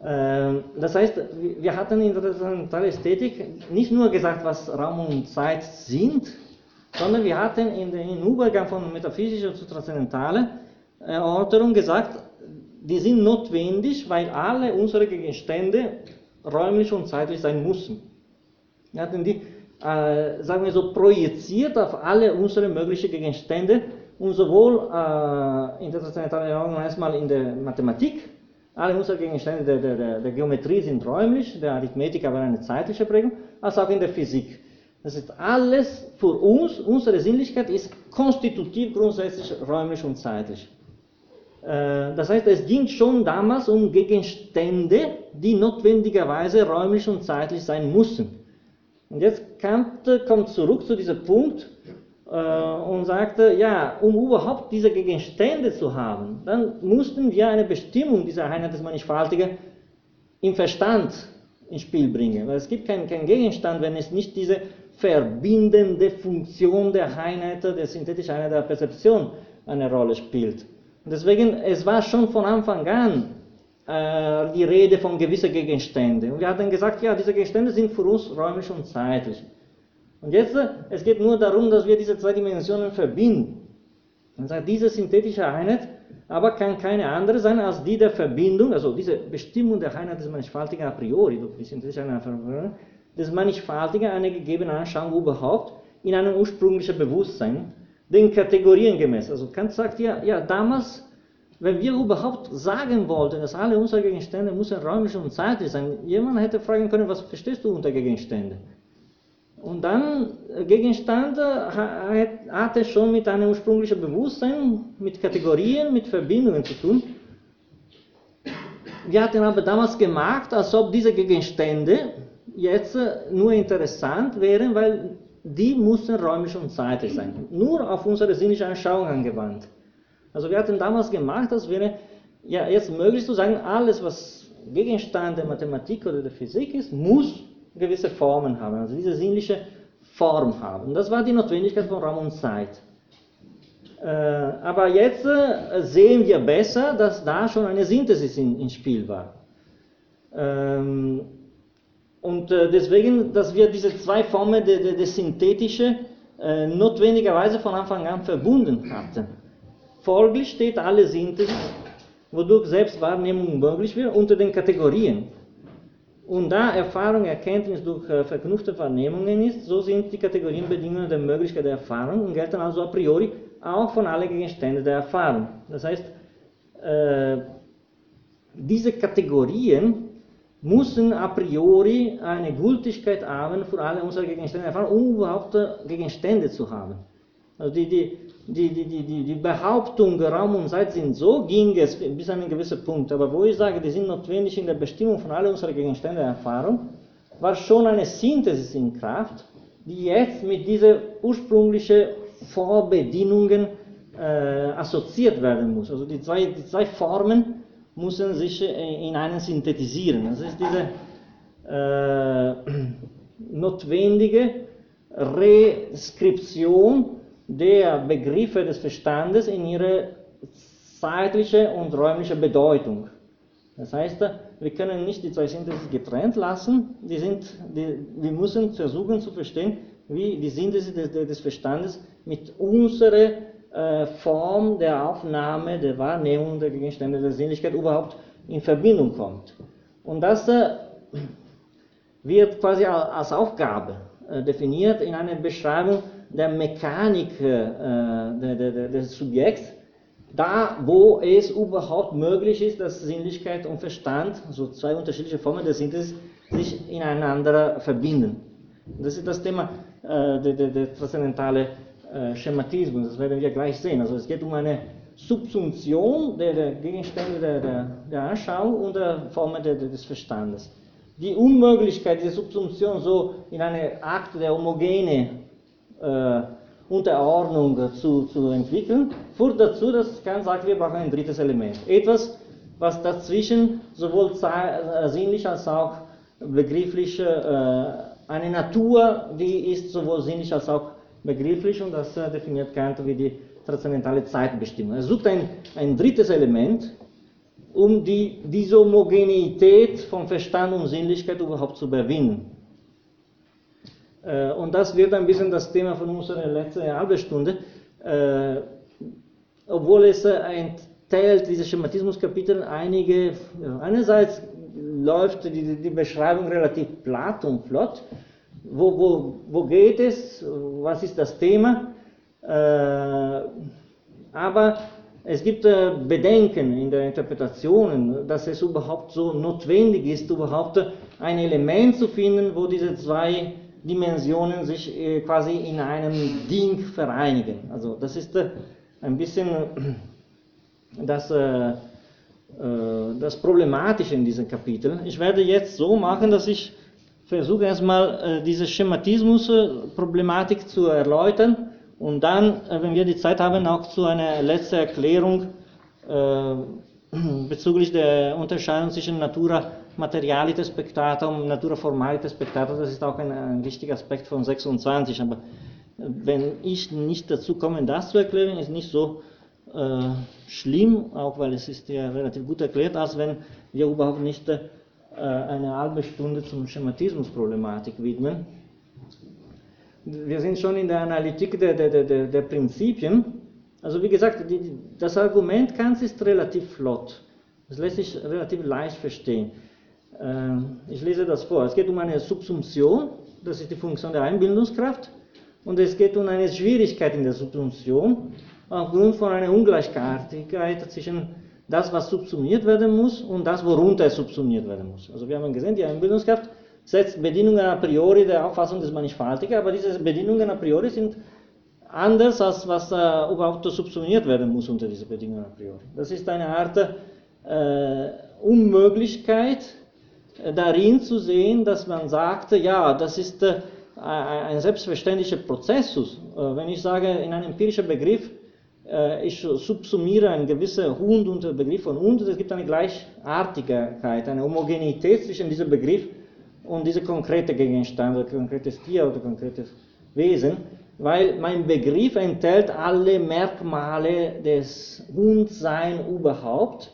Ähm, das heißt, wir hatten in der transzendentalen Ästhetik nicht nur gesagt, was Raum und Zeit sind, sondern wir hatten in den Übergang von metaphysischer zu transzendentaler Erörterung gesagt, die sind notwendig, weil alle unsere Gegenstände räumlich und zeitlich sein müssen. Wir hatten die, äh, sagen wir so, projiziert auf alle unsere möglichen Gegenstände und sowohl äh, in der transzendentalen Erinnerung erstmal in der Mathematik, alle unsere Gegenstände der, der, der Geometrie sind räumlich, der Arithmetik aber eine zeitliche Prägung, als auch in der Physik. Das ist alles für uns, unsere Sinnlichkeit ist konstitutiv grundsätzlich räumlich und zeitlich. Äh, das heißt, es ging schon damals um Gegenstände, die notwendigerweise räumlich und zeitlich sein müssen. Und jetzt Kant kommt zurück zu diesem Punkt äh, und sagte, ja, um überhaupt diese Gegenstände zu haben, dann mussten wir eine Bestimmung dieser Einheit des Mannigfaltigen im Verstand ins Spiel bringen. Weil es gibt keinen kein Gegenstand, wenn es nicht diese verbindende Funktion der Einheit, der synthetischen Einheit der Perzeption eine Rolle spielt. Deswegen, es war schon von Anfang an äh, die Rede von gewissen Gegenständen. Und wir hatten gesagt, ja, diese Gegenstände sind für uns räumlich und zeitlich. Und jetzt, äh, es geht nur darum, dass wir diese zwei Dimensionen verbinden. Und sagt, diese synthetische Einheit aber kann keine andere sein als die der Verbindung, also diese Bestimmung der Einheit des Mannigfaltigen a priori, die synthetische Einheit des Mannigfaltigen einer gegebenen Anschauung überhaupt in einem ursprünglichen Bewusstsein den Kategorien gemäß. Also Kant sagt ja, ja, damals, wenn wir überhaupt sagen wollten, dass alle unsere Gegenstände müssen räumlich und zeitlich sein, jemand hätte fragen können, was verstehst du unter Gegenstände? Und dann, äh, Gegenstand hatte schon mit einem ursprünglichen Bewusstsein, mit Kategorien, mit Verbindungen zu tun. Wir hatten aber damals gemacht, als ob diese Gegenstände jetzt nur interessant wären, weil die mussten räumlich und zeitlich sein. Nur auf unsere sinnliche Anschauung angewandt. Also wir hatten damals gemacht, als wäre ja jetzt möglich zu sagen, alles was Gegenstand der Mathematik oder der Physik ist, muss gewisse Formen haben, also diese sinnliche Form haben. Das war die Notwendigkeit von Raum und Zeit. Äh, aber jetzt äh, sehen wir besser, dass da schon eine Synthesis ins Spiel war. Ähm, und äh, deswegen, dass wir diese zwei Formen des Synthetischen notwendigerweise von Anfang an verbunden hatten. Folglich steht alle Synthesis, wodurch Selbstwahrnehmung möglich wird, unter den Kategorien. Und da Erfahrung, Erkenntnis durch äh, verknüpfte Vernehmungen ist, so sind die Kategorienbedingungen der Möglichkeit der Erfahrung und gelten also a priori auch von allen Gegenständen der Erfahrung. Das heißt, äh, diese Kategorien müssen a priori eine Gültigkeit haben für alle unsere Gegenstände um überhaupt Gegenstände zu haben. Also die, die, die, die, die, die Behauptung, Raum und Zeit sind so, ging es bis an einen gewissen Punkt. Aber wo ich sage, die sind notwendig in der Bestimmung von all unserer Gegenstände Erfahrung, war schon eine Synthesis in Kraft, die jetzt mit diesen ursprünglichen Vorbedingungen äh, assoziiert werden muss. Also die zwei, die zwei Formen müssen sich in einen synthetisieren. Das ist diese äh, [CLEARS THROAT] notwendige Reskription der Begriffe des Verstandes in ihre zeitliche und räumliche Bedeutung. Das heißt, wir können nicht die zwei Synthesis getrennt lassen, die sind, die, wir müssen versuchen zu verstehen, wie die Synthesis des, des Verstandes mit unserer äh, Form der Aufnahme, der Wahrnehmung der Gegenstände der Sinnlichkeit überhaupt in Verbindung kommt. Und das äh, wird quasi als Aufgabe äh, definiert in einer Beschreibung der Mechanik äh, des Subjekts, da wo es überhaupt möglich ist, dass Sinnlichkeit und Verstand, also zwei unterschiedliche Formen der Synthesis, sich ineinander verbinden. Das ist das Thema äh, der, der, der transzendentale äh, Schematismus, das werden wir gleich sehen. Also es geht um eine Subsumption der, der Gegenstände der, der, der, Anschauung und der Formen des Verstandes. Die Unmöglichkeit dieser Subsumption so in eine Akt der homogene äh, Unterordnung zu, zu entwickeln, führt dazu, dass Kant sagt, wir brauchen ein drittes Element. Etwas, was dazwischen sowohl äh, sinnlich als auch begrifflich, äh, eine Natur, die ist sowohl sinnlich als auch begrifflich und das äh, definiert Kant wie die transzendentale Zeitbestimmung. Er sucht ein, ein drittes Element, um die Dishomogeneität von Verstand und Sinnlichkeit überhaupt zu überwinden. Äh, und das wird ein bisschen das Thema von unserer letzten halben Stunde. Äh, obwohl es enthält, dieses Schematismuskapitel, einige, einerseits läuft die, die Beschreibung relativ platt und flott. Wo, wo, wo geht es? Was ist das Thema? Äh, aber es gibt äh, Bedenken in der Interpretation, dass es überhaupt so notwendig ist, überhaupt ein Element zu finden, wo diese zwei Dimensionen sich äh, quasi in einem Ding vereinigen. Also das ist ein bisschen das, das Problematische in diesem Kapitel. Ich werde jetzt so machen, dass ich versuche erstmal diese Schematismus-Problematik zu erläutern und dann, wenn wir die Zeit haben, auch zu einer letzten Erklärung [CLEARS THROAT] bezüglich der Unterscheidung zwischen Natura Materialitas Pectata und Natura Formalitas Pectata, das ist auch ein, ein wichtiger Aspekt von 26. Aber wenn ich nicht dazu komme, das zu erklären, ist nicht so äh, schlimm, auch weil es ist ja relativ gut erklärt, als wenn wir überhaupt nicht äh, eine halbe Stunde zum Schematismusproblematik widmen. Wir sind schon in der Analytik der, der, der, der Prinzipien. Also wie gesagt, die, das Argument Kants ist relativ flott. Das lässt sich relativ leicht verstehen. Ähm, ich lese das vor. Es geht um eine Subsumption, das ist die Funktion der Einbildungskraft, und es geht um eine Schwierigkeit in der Subsumption aufgrund von einer Ungleichartigkeit zwischen das, was subsumiert werden muss, und das, worunter es subsumiert werden muss. Also wir haben gesehen, die Einbildungskraft setzt Bedingungen a priori der Auffassung des Mannigfaltigen, aber diese Bedingungen a priori sind anders, als was äh, überhaupt subsumiert werden muss unter diese Bedingungen a priori. Das ist eine Art äh, Unmöglichkeit, darin zu sehen, dass man sagte, ja, das ist äh, ein selbstverständlicher Prozessus. Äh, wenn ich sage, in einem empirischen Begriff, äh, ich subsumiere einen gewissen Hund unter Begriff von Hund, es gibt eine Gleichartigkeit, eine Homogenität zwischen diesem Begriff und diesem konkreten Gegenstand, oder konkretes Tier oder konkretes Wesen, weil mein Begriff enthält alle Merkmale des Hundseins überhaupt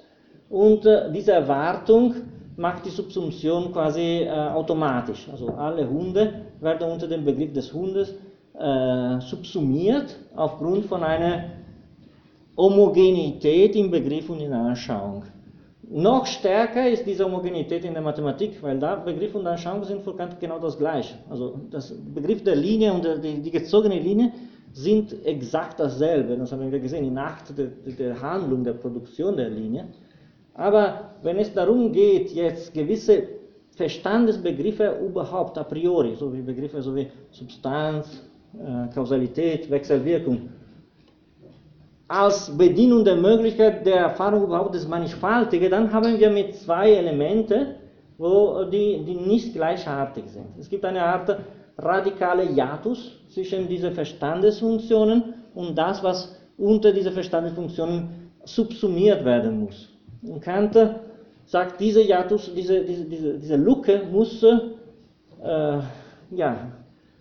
und diese Erwartung macht die Subsumption quasi äh, automatisch. Also alle Hunde werden unter dem Begriff des Hundes äh, subsumiert aufgrund von einer Homogenität im Begriff und in der Anschauung. Noch stärker ist diese Homogenität in der Mathematik, weil da Begriff und Anschauung sind für Kant genau das gleiche. Also das Begriff der Linie und der, die, die, gezogene Linie sind exakt dasselbe. Das haben wir gesehen in Akt der, der Handlung, der Produktion der Linie. Aber wenn es darum geht, jetzt gewisse Verstandesbegriffe überhaupt a priori, so wie Begriffe so wie Substanz, äh, Kausalität, Wechselwirkung, als Bedienung der Möglichkeit der Erfahrung überhaupt des Mannigfaltigen, dann haben wir mit zwei Elementen, wo die, die nicht gleichartig sind. Es gibt eine Art radikale Hiatus zwischen diesen Verstandesfunktionen und das, was unter diese Verstandesfunktionen subsumiert werden muss. Und Kant sagt, diese Hiatus, diese, diese, diese, diese Lücke muss äh, ja,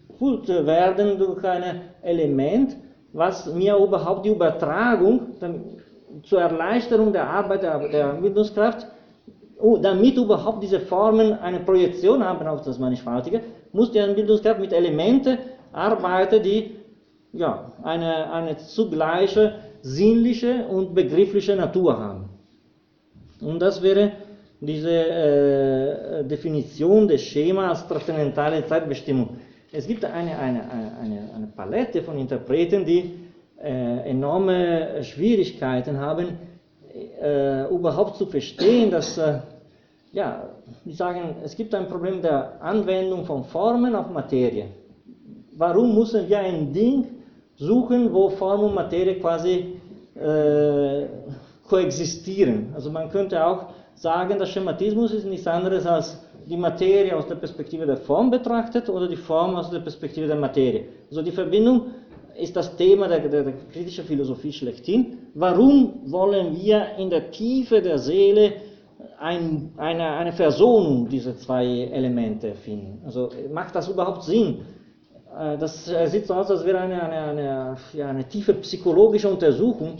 gefüllt werden durch ein Element, was mir überhaupt die Übertragung zur Erleichterung der Arbeit der, der Bildungskraft, damit überhaupt diese Formen eine Projektion haben auf das Mannigfaltige, muss die Bildungskraft mit Elementen arbeiten, die ja, eine, eine zugleiche sinnliche und begriffliche Natur haben. Und das wäre diese äh, Definition des Schemas transzendentale Zeitbestimmung. Es gibt eine, eine, eine, eine Palette von Interpreten, die äh, enorme Schwierigkeiten haben, äh, überhaupt zu verstehen, dass, äh, ja, die sagen, es gibt ein Problem der Anwendung von Formen auf Materie. Warum müssen wir ein Ding suchen, wo Form und Materie quasi äh, koexistieren. Also man könnte auch sagen, der Schematismus ist nichts anderes als die Materie aus der Perspektive der Form betrachtet oder die Form aus der Perspektive der Materie. Also die Verbindung ist das Thema der, der, der kritischen Philosophie schlechthin. Warum wollen wir in der Tiefe der Seele ein, eine, eine Versöhnung dieser zwei Elemente finden? Also macht das überhaupt Sinn? Äh, das sieht so aus, als wäre eine, eine, eine, ja, eine tiefe psychologische Untersuchung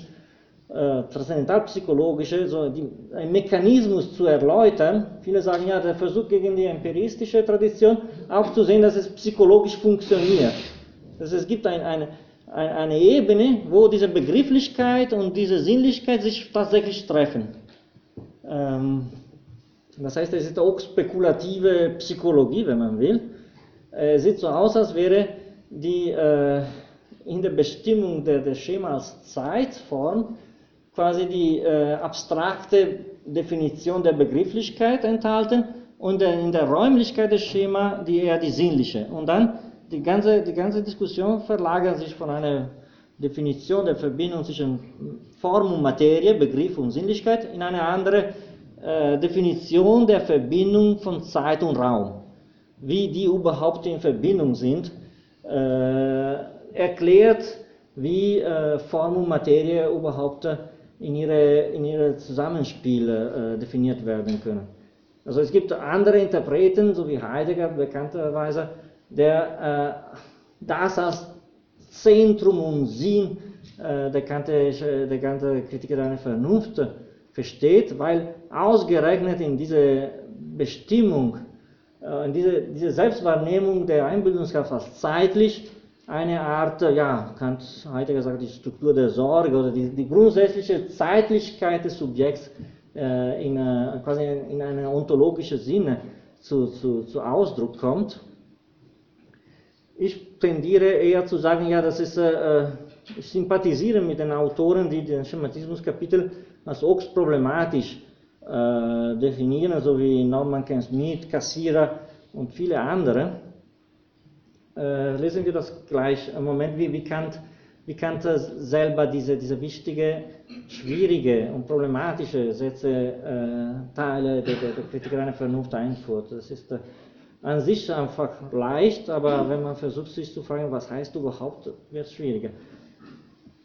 äh, transzendentalpsychologische, so die, ein Mechanismus zu erläutern. Viele sagen ja, der Versuch gegen die empiristische Tradition, auch zu sehen, dass es psychologisch funktioniert. Dass es gibt ein, ein, ein, eine Ebene, wo diese Begrifflichkeit und diese Sinnlichkeit sich tatsächlich treffen. Ähm, Das heißt, es ist auch spekulative Psychologie, wenn man will. Es sieht so aus, als wäre die äh, in der Bestimmung der, des Schemas Zeitform quasi die äh, abstrakte Definition der Begrifflichkeit enthalten und in der Räumlichkeit des Schemas die eher die sinnliche. Und dann die ganze, die ganze Diskussion verlagert sich von einer Definition der Verbindung zwischen Form und Materie, Begriff und Sinnlichkeit, in eine andere äh, Definition der Verbindung von Zeit und Raum. Wie die überhaupt in Verbindung sind, äh, erklärt, wie äh, Form und Materie überhaupt in ihre, in ihre Zusammenspiele äh, definiert werden können. Also es gibt andere Interpreten, so wie Heidegger bekannterweise, der äh, das als Zentrum und Sinn äh, der, kantische, der ganzen Kritiker der Vernunft versteht, weil ausgerechnet in diese Bestimmung, äh, in diese, diese Selbstwahrnehmung der Einbildungskraft als zeitlich eine Art, ja, Kant, Heidegger sagt, die Struktur der Sorge oder die, die grundsätzliche Zeitlichkeit des Subjekts äh, in, äh, quasi in einem ontologischen Sinne zu, zu, zu Ausdruck kommt. Ich tendiere eher zu sagen, ja, das ist, äh, ich sympathisiere mit den Autoren, die den Schematismuskapitel als auch problematisch äh, definieren, so wie Norman Ken Smith, Cassira und viele andere. Äh, lesen wir das gleich. Im Moment, wie, wie, Kant, wie Kant selber diese, diese wichtige, schwierige und problematische Sätze, äh, Teile der, der, der Kritik einer Vernunft einführt. Das ist äh, an sich einfach leicht, aber wenn man versucht, sich zu fragen, was heißt überhaupt, wird es schwieriger.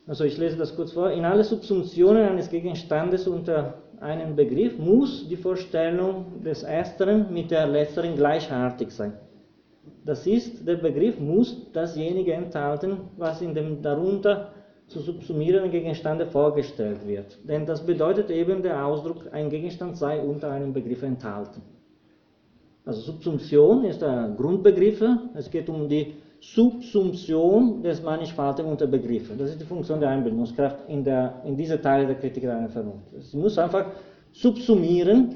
Also ich lese das kurz vor. In alle Subsumptionen eines Gegenstandes unter einen Begriff muss die Vorstellung des Ersteren mit der Letzteren gleichartig sein. Das ist, der Begriff muss dasjenige enthalten, was in dem darunter zu subsumierenden Gegenstande vorgestellt wird. Denn das bedeutet eben der Ausdruck, ein Gegenstand sei unter einem Begriff enthalten. Also Subsumption ist der Grundbegriff. Es geht um die Subsumption des Mannigfaltigen unter Begriffen. Das ist die Funktion der Einbildungskraft in, der, in diese Teile der Kritik einer Vernunft. Sie muss einfach subsumieren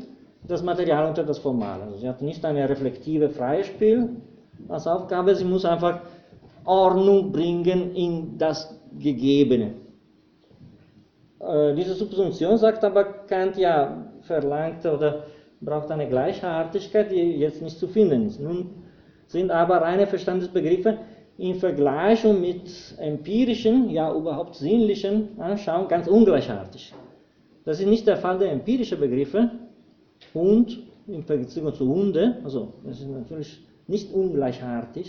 das Material unter das Formale. Also sie hat nicht eine reflektive freie Spiel, als Aufgabe, sie muss einfach Ordnung bringen in das Gegebene. Äh, diese Subsumption, sagt aber Kant, ja, verlangt oder braucht eine Gleichartigkeit, die jetzt nicht zu finden ist. Nun sind aber reine Verstandesbegriffe in Vergleichung mit empirischen, ja überhaupt sinnlichen Anschauungen ganz ungleichartig. Das ist nicht der Fall der empirischen Begriffe und im Vergleich zu Hunde, also das ist natürlich nicht ungleichartig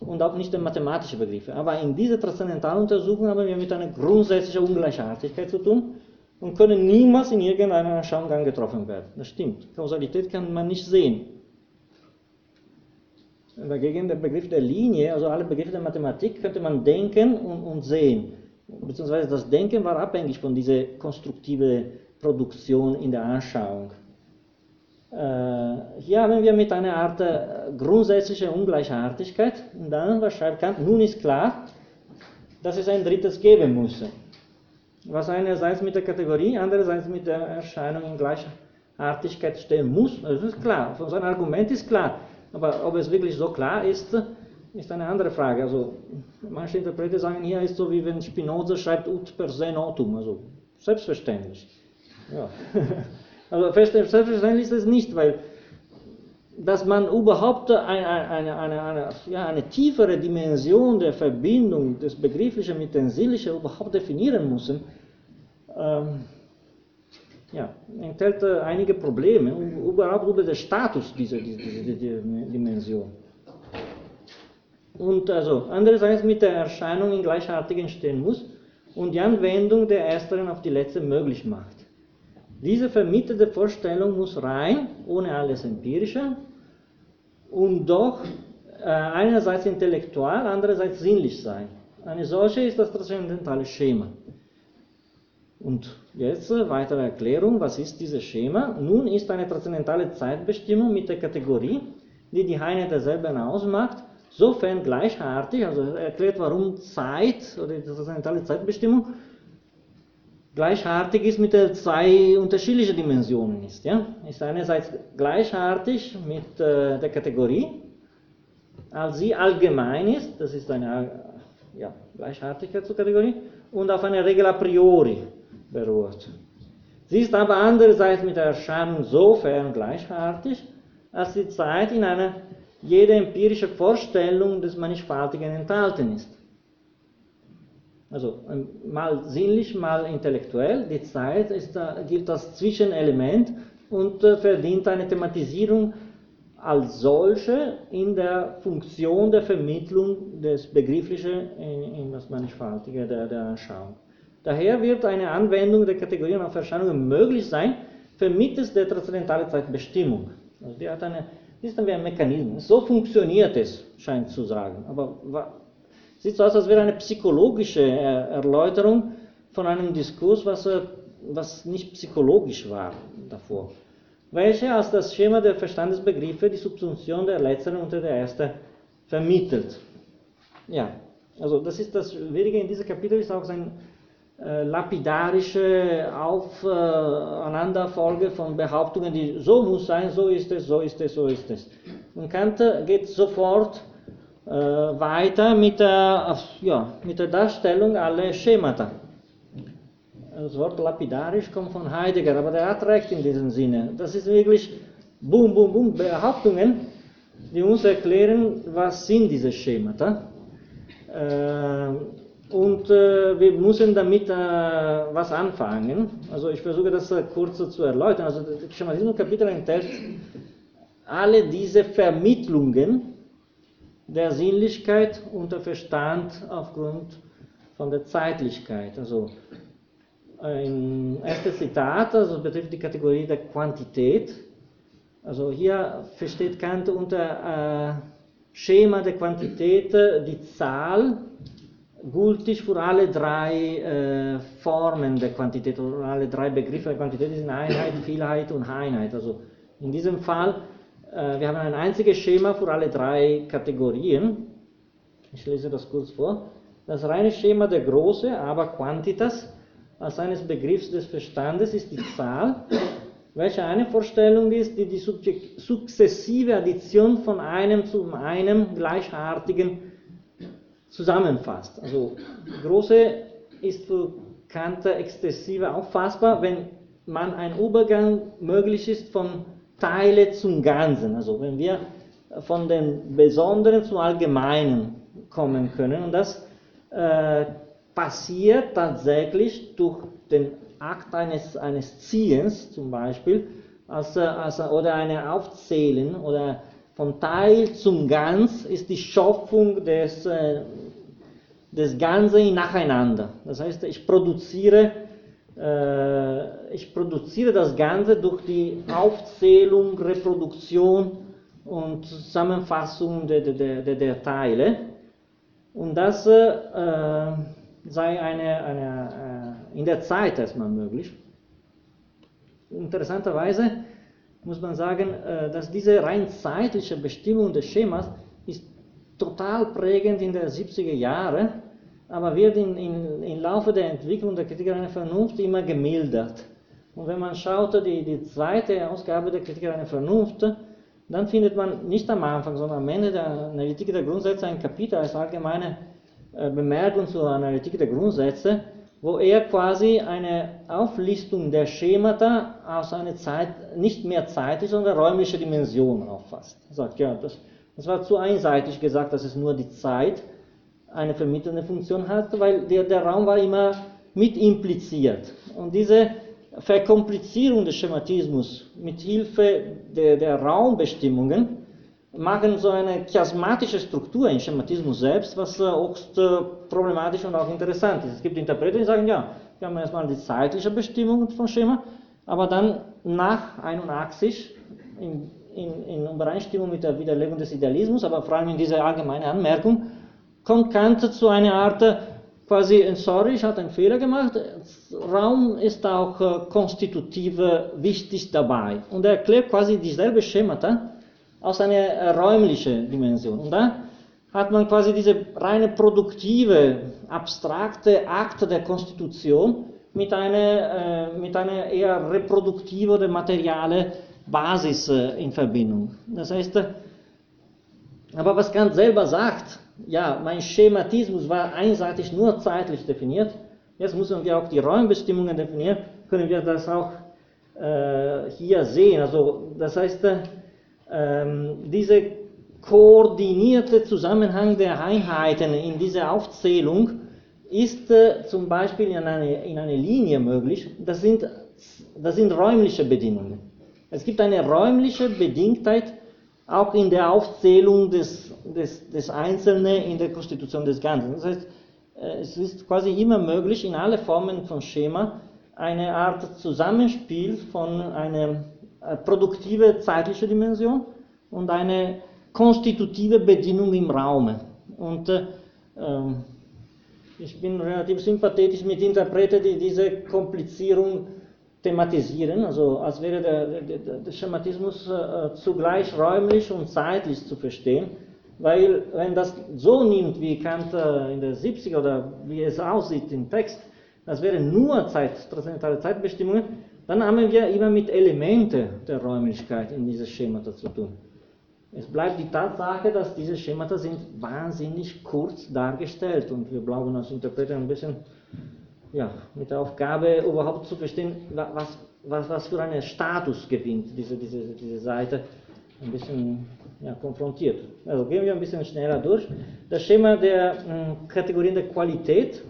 und auch nicht der mathematische Begriffe. Aber in dieser Transzendentaluntersuchung haben wir mit einer grundsätzlichen Ungleichartigkeit zu tun und können niemals in irgendeiner Schaumgang getroffen werden. Das stimmt. Kausalität kann man nicht sehen. Dagegen der Begriff der Linie, also alle Begriffe der Mathematik, könnte man denken und, und sehen. Beziehungsweise das Denken war abhängig von dieser konstruktiven Produktion in der Anschauung. Äh, hier haben wir mit einer Art äh, grundsätzlicher Ungleichartigkeit. Und dann, was schreibt Kant, nun ist klar, dass es ein drittes geben muss. Was einerseits mit der Kategorie, andererseits mit der Erscheinung in Gleichartigkeit stehen muss. Das ist klar, von seinem Argument ist klar. Aber ob es wirklich so klar ist, ist eine andere Frage. Also, manche Interpreten sagen, hier ist so wie wenn Spinoza schreibt ut per se notum, also selbstverständlich. Ja. [LAUGHS] Also selbstverständlich ist es nicht, weil dass man überhaupt eine, eine, eine, eine, ja, eine tiefere Dimension der Verbindung des Begrifflichen mit dem Sinnlichen überhaupt definieren muss, ähm, ja, enthält äh, einige Probleme, überhaupt über den Status dieser, dieser, dieser Dimension. Und also andererseits mit der Erscheinung in Gleichartigen stehen muss und die Anwendung der ersteren auf die letzte möglich macht. Diese vermittelte Vorstellung muss rein, ohne alles Empirische, und doch äh, einerseits intellektual, andererseits sinnlich sein. Eine solche ist das transzendentale Schema. Und jetzt äh, weitere Erklärung, was ist dieses Schema? Nun ist eine transzendentale Zeitbestimmung mit der Kategorie, die die Einheit derselben ausmacht, sofern gleichartig, also erklärt, warum Zeit oder die transzendentale Zeitbestimmung gleichartig ist mit zwei unterschiedlichen Dimensionen ist. Ja? Ist einerseits gleichartig mit äh, der Kategorie, als sie allgemein ist, das ist eine ja, Gleichartigkeit zur Kategorie, und auf eine Regel a priori beruht. Sie ist aber andererseits mit der Erscheinung sofern gleichartig, als die Zeit in einer jede empirische Vorstellung des Mannigfaltigen enthalten ist. Also ähm, mal sinnlich, mal intellektuell. Die Zeit ist, gilt als Zwischenelement und äh, verdient eine Thematisierung als solche in der Funktion der Vermittlung des Begrifflichen in, in das Mannigfaltige der, der Anschauung. Daher wird eine Anwendung der Kategorien auf Erscheinungen möglich sein, vermittels der transzendentalen Zeitbestimmung. Also die hat eine, ist ein Mechanismus. So funktioniert es, scheint zu sagen. Aber sieht so aus, als wäre eine psychologische Erläuterung von einem Diskurs, was, äh, was nicht psychologisch war davor. Welche als das Schema der Verstandesbegriffe die Subsumption der letzteren unter der ersten vermittelt. Ja, also das ist das Schwierige in diesem Kapitel, ist auch sein äh, lapidarische Aufeinanderfolge von Behauptungen, die so muss sein, so ist es, so ist es, so ist es. Und Kant geht sofort äh, weiter mit der, ja, mit der Darstellung aller Schemata. Das Wort lapidarisch kommt von Heidegger, aber der hat recht in diesem Sinne. Das ist wirklich boom, boom, boom, Behauptungen, die uns erklären, was sind diese Schemata. Äh, und äh, wir müssen damit äh, was anfangen. Also ich versuche das äh, kurz zu erläutern. Also das Schematismus-Kapitel enthält alle diese Vermittlungen der Sinnlichkeit und der Verstand aufgrund von der Zeitlichkeit. Also ein erstes Zitat, also betrifft die Kategorie der Quantität. Also hier versteht Kant unter äh, Schema der Quantität die Zahl gültig für alle drei äh, Formen der Quantität, für alle drei Begriffe der Quantität, sind Einheit, Vielheit und Einheit. Also in diesem Fall, äh, wir haben ein einziges Schema für alle drei Kategorien. Ich lese das kurz vor. Das reine Schema der Große, aber Quantitas, als eines Begriffs des Verstandes, ist die Zahl, welche eine Vorstellung ist, die die sukzessive Addition von einem zu einem gleichartigen zusammenfasst. Also große ist für Kant exzessive auffassbar, wenn man ein Übergang möglich ist von Teile zum Ganzen. Also wenn wir von dem Besonderen zum Allgemeinen kommen können. Und das äh, passiert tatsächlich durch den Akt eines, eines Ziehens zum Beispiel, also, also, oder eine Aufzählen oder von Teil zum Ganz ist die Schöpfung des, äh, des Ganzen nacheinander. Das heißt, ich produziere, äh, ich produziere das Ganze durch die Aufzählung, Reproduktion und Zusammenfassung der, der, der, der Teile. Und das äh, sei eine, eine, äh, in der Zeit erstmal möglich. Interessanterweise muss man sagen, äh, dass diese rein zeitliche Bestimmung des Schemas ist total prägend in den 70er Jahren, aber wird im in, in Laufe der Entwicklung der Kritiker einer Vernunft immer gemildert. Und wenn man schaut, die, die zweite Ausgabe der Kritiker einer Vernunft, dann findet man nicht am Anfang, sondern am Ende der Analytik der Grundsätze ein Kapitel als allgemeine äh, Bemerkung zur Analytik der Grundsätze, wo er quasi eine Auflistung der Schemata aus einer Zeit, nicht mehr zeitliche, sondern räumliche Dimension auffasst. Er sagt, ja, das, das war zu einseitig gesagt, dass es nur die Zeit eine vermittelnde Funktion hat, weil der, der Raum war immer mit impliziert. Und diese Verkomplizierung des Schematismus mit Hilfe der, der Raumbestimmungen machen so eine chiasmatische Struktur im Schematismus selbst, was höchst äh, problematisch und auch interessant ist. Es gibt Interpreter, die sagen, ja, wir haben erstmal die zeitliche Bestimmung von Schema, aber dann nach 81, in, in, in Übereinstimmung mit der Widerlegung des Idealismus, aber vor allem in dieser allgemeinen Anmerkung, kommt Kant zu einer Art, quasi, sorry, ich habe einen Fehler gemacht, Raum ist auch äh, konstitutiv wichtig dabei. Und er erklärt quasi dieselbe Schemata, aus einer äh, räumlichen Dimension. Und da hat man quasi diese reine produktive, abstrakte Akte der Konstitution mit einer, äh, mit einer eher reproduktive oder materiale Basis äh, in Verbindung. Das heißt, äh, aber was Kant selber sagt, ja, mein Schematismus war einseitig nur zeitlich definiert, jetzt müssen wir auch die Räumbestimmungen definieren, können wir das auch äh, hier sehen. Also das heißt, äh, ähm, diese koordinierte Zusammenhang der Einheiten in dieser Aufzählung ist äh, zum Beispiel in eine, in eine Linie möglich. Das sind, das sind räumliche Bedingungen. Es gibt eine räumliche Bedingtheit auch in der Aufzählung des, des, des Einzelnen in der Konstitution des Ganzen. Das heißt, äh, es ist quasi immer möglich, in alle Formen von Schema eine Art Zusammenspiel von einer äh, produktive zeitliche Dimension und eine konstitutive Bedingung im Raum. Und äh, ähm, ich bin relativ sympathetisch mit Interpreten, die diese Komplizierung thematisieren, also als wäre der, der, der Schematismus äh, zugleich räumlich und zeitlich zu verstehen, weil wenn das so nimmt, wie Kant äh, in der 70er oder wie es aussieht im Text, das wäre nur Zeit, transzendentale Zeitbestimmungen, dann haben wir immer mit Elementen der Räumlichkeit in dieses Schemata zu tun. Es bleibt die Tatsache, dass diese Schemata sind wahnsinnig kurz dargestellt und wir glauben als Interpreter ein bisschen ja, mit der Aufgabe überhaupt zu verstehen, was, was, was für einen Status gewinnt diese, diese, diese Seite, ein bisschen ja, konfrontiert. Also gehen wir ein bisschen schneller durch. Das Schema der hm, Kategorien der Qualität,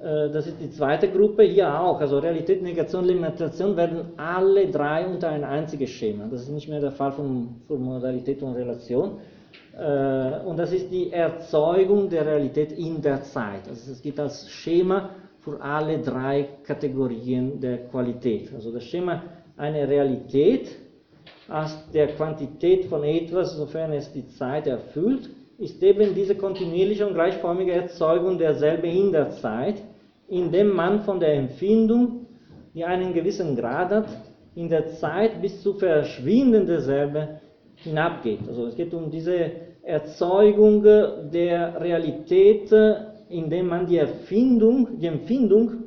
äh, das ist die zweite Gruppe, hier auch. Also Realität, Negation, Limitation werden alle drei unter ein einziges Schema. Das ist nicht mehr der Fall von, von Modalität und Relation. Äh, und das ist die Erzeugung der Realität in der Zeit. Also es gibt als Schema für alle drei Kategorien der Qualität. Also das Schema eine Realität als der Quantität von etwas, sofern es die Zeit erfüllt, ist eben diese kontinuierliche und gleichförmige Erzeugung derselben in der Zeit, indem man von der Empfindung, die einen gewissen Grad hat, in der Zeit bis zu Verschwinden derselben hinabgeht. Also es geht um diese Erzeugung der Realität, indem man die Erfindung, die Empfindung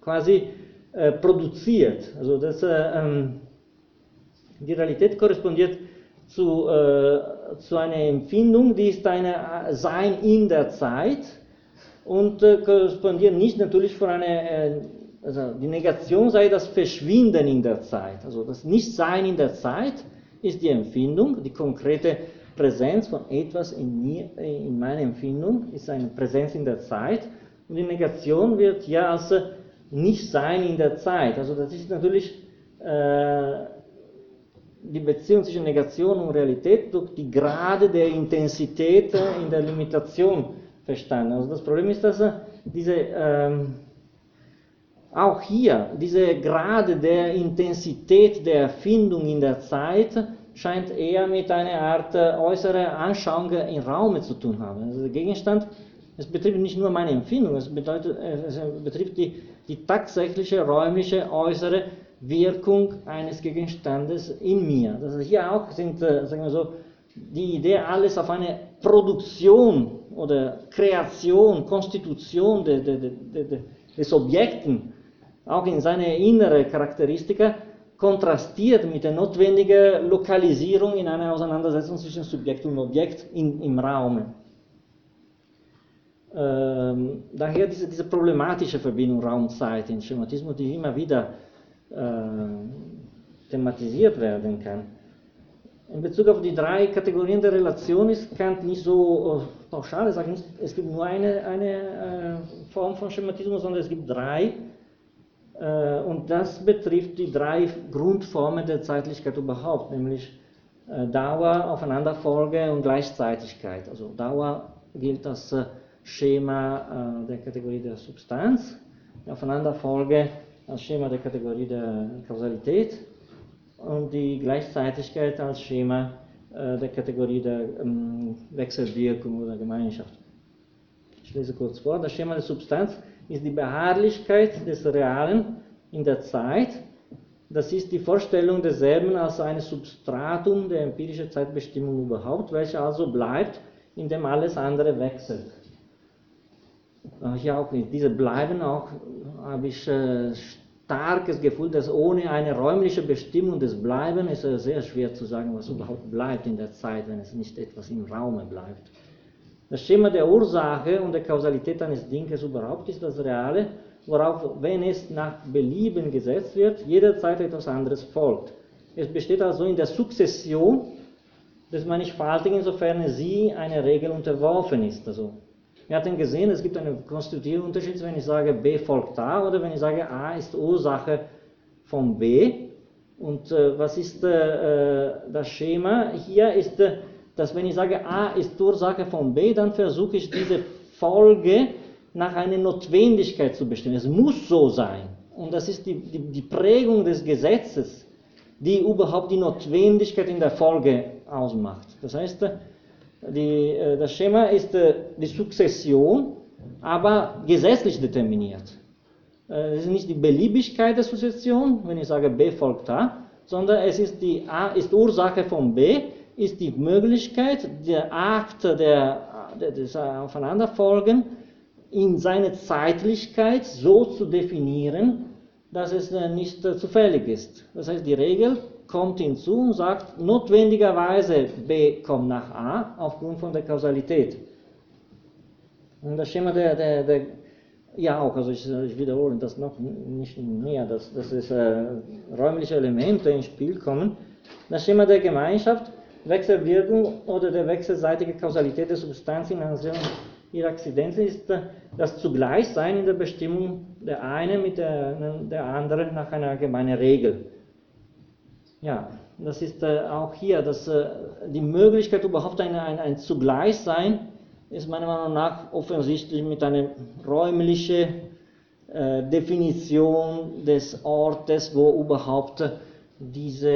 quasi äh, produziert. Also das, äh, ähm, die Realität korrespondiert zu, äh, zu einer Empfindung, die ist ein äh, Sein in der Zeit und äh, korrespondiert nicht natürlich von einer, äh, also die Negation sei das Verschwinden in der Zeit, also das Nichtsein in der Zeit ist die Empfindung, die konkrete Präsenz von etwas in mir, in meiner Empfindung, ist eine Präsenz in der Zeit. Und die Negation wird ja als Nichtsein in der Zeit. Also das ist natürlich äh, die Beziehung zwischen Negation und Realität durch die Grade der Intensität in der Limitation verstanden. Also das Problem ist, dass diese ähm, auch hier, diese Grade der Intensität der Erfindung in der Zeit scheint eher mit einer Art äh, äußerer Anschauung im Raum zu tun haben. Also der Gegenstand, es betrifft nicht nur meine Empfindung, es, bedeutet, es betrifft die, die tatsächliche räumliche äußere Wirkung eines Gegenstandes in mir. Das heißt, hier auch sind, äh, sagen wir so, die Idee, alles auf eine Produktion oder Kreation, Konstitution de, de, de, des Objekten auch in seine innere Charakteristika kontrastiert mit der notwendigen Lokalisierung in einer Auseinandersetzung zwischen Subjekt und Objekt in, im Raum. Ähm, daher diese, diese, problematische Verbindung Raum-Zeit in Schematismus, die immer wieder äh, thematisiert werden kann. In Bezug auf die drei Kategorien der Relation ist Kant nicht so äh, pauschal, er sagt nicht, es gibt nur eine, eine äh, Form von Schematismus, sondern es gibt drei und das betrifft die drei Grundformen der Zeitlichkeit überhaupt, nämlich äh, Dauer, Aufeinanderfolge und Gleichzeitigkeit. Also Dauer gilt als äh, Schema der Kategorie der Substanz, Aufeinanderfolge als Schema der Kategorie der Kausalität und die Gleichzeitigkeit als Schema der Kategorie der ähm, Wechselwirkung oder Gemeinschaft. Ich lese kurz vor. Das Schema der Substanz ist die Beharrlichkeit des Realen in der Zeit. Das ist die Vorstellung desselben als ein Substratum der empirischen Zeitbestimmung überhaupt, welche also bleibt, indem alles andere wechselt. Hier auch nicht. Diese bleiben auch, habe ich äh, starkes Gefühl, dass ohne eine räumliche Bestimmung des Bleiben ist es sehr schwer zu sagen, was überhaupt bleibt in der Zeit, wenn es nicht etwas im Raume bleibt. Das Schema der Ursache und der Kausalität eines Dinges überhaupt ist das Reale, worauf, wenn es nach Belieben gesetzt wird, jederzeit etwas anderes folgt. Es besteht also in der Sukzession des Mannigfaltigen, insofern sie einer Regel unterworfen ist. Also, wir hatten gesehen, es gibt einen konstitutiven Unterschied, wenn ich sage B folgt A oder wenn ich sage A ist Ursache von B. Und äh, was ist äh, das Schema? Hier ist, äh, dass wenn ich sage A ist Ursache von B, dann versuche ich diese Folge nach einer Notwendigkeit zu bestimmen. Es muss so sein. Und das ist die, die, die Prägung des Gesetzes, die überhaupt die Notwendigkeit in der Folge ausmacht. Das heißt, die, äh, das Schema ist äh, die Sukzession, aber gesetzlich determiniert. Äh, es ist nicht die Beliebigkeit der Sukzession, wenn ich sage B folgt A, sondern es ist die A ist Ursache von B, ist die Möglichkeit, der Akt der, des Aufeinanderfolgen in seine Zeitlichkeit so zu definieren, dass es nicht zufällig ist. Das heißt, die Regel kommt hinzu und sagt, notwendigerweise B kommt nach A aufgrund von der Kausalität. Und das Schema der, der, der ja auch, also ich, ich, wiederhole das noch nicht mehr, dass, dass es äh, räumliche Elemente ins Spiel kommen. Das Schema der Gemeinschaft, Wechselwirkung oder der wechselseitige Kausalität der Substanz in einer ihre Akzidenz ist das Zugleichsein in der Bestimmung der eine mit der, der andere nach einer allgemeinen Regel. Ja, das ist äh, auch hier, dass äh, die Möglichkeit überhaupt ein, ein, ein Zugleichsein ist meiner Meinung nach offensichtlich mit einer räumlichen äh, Definition des Ortes, wo überhaupt diese,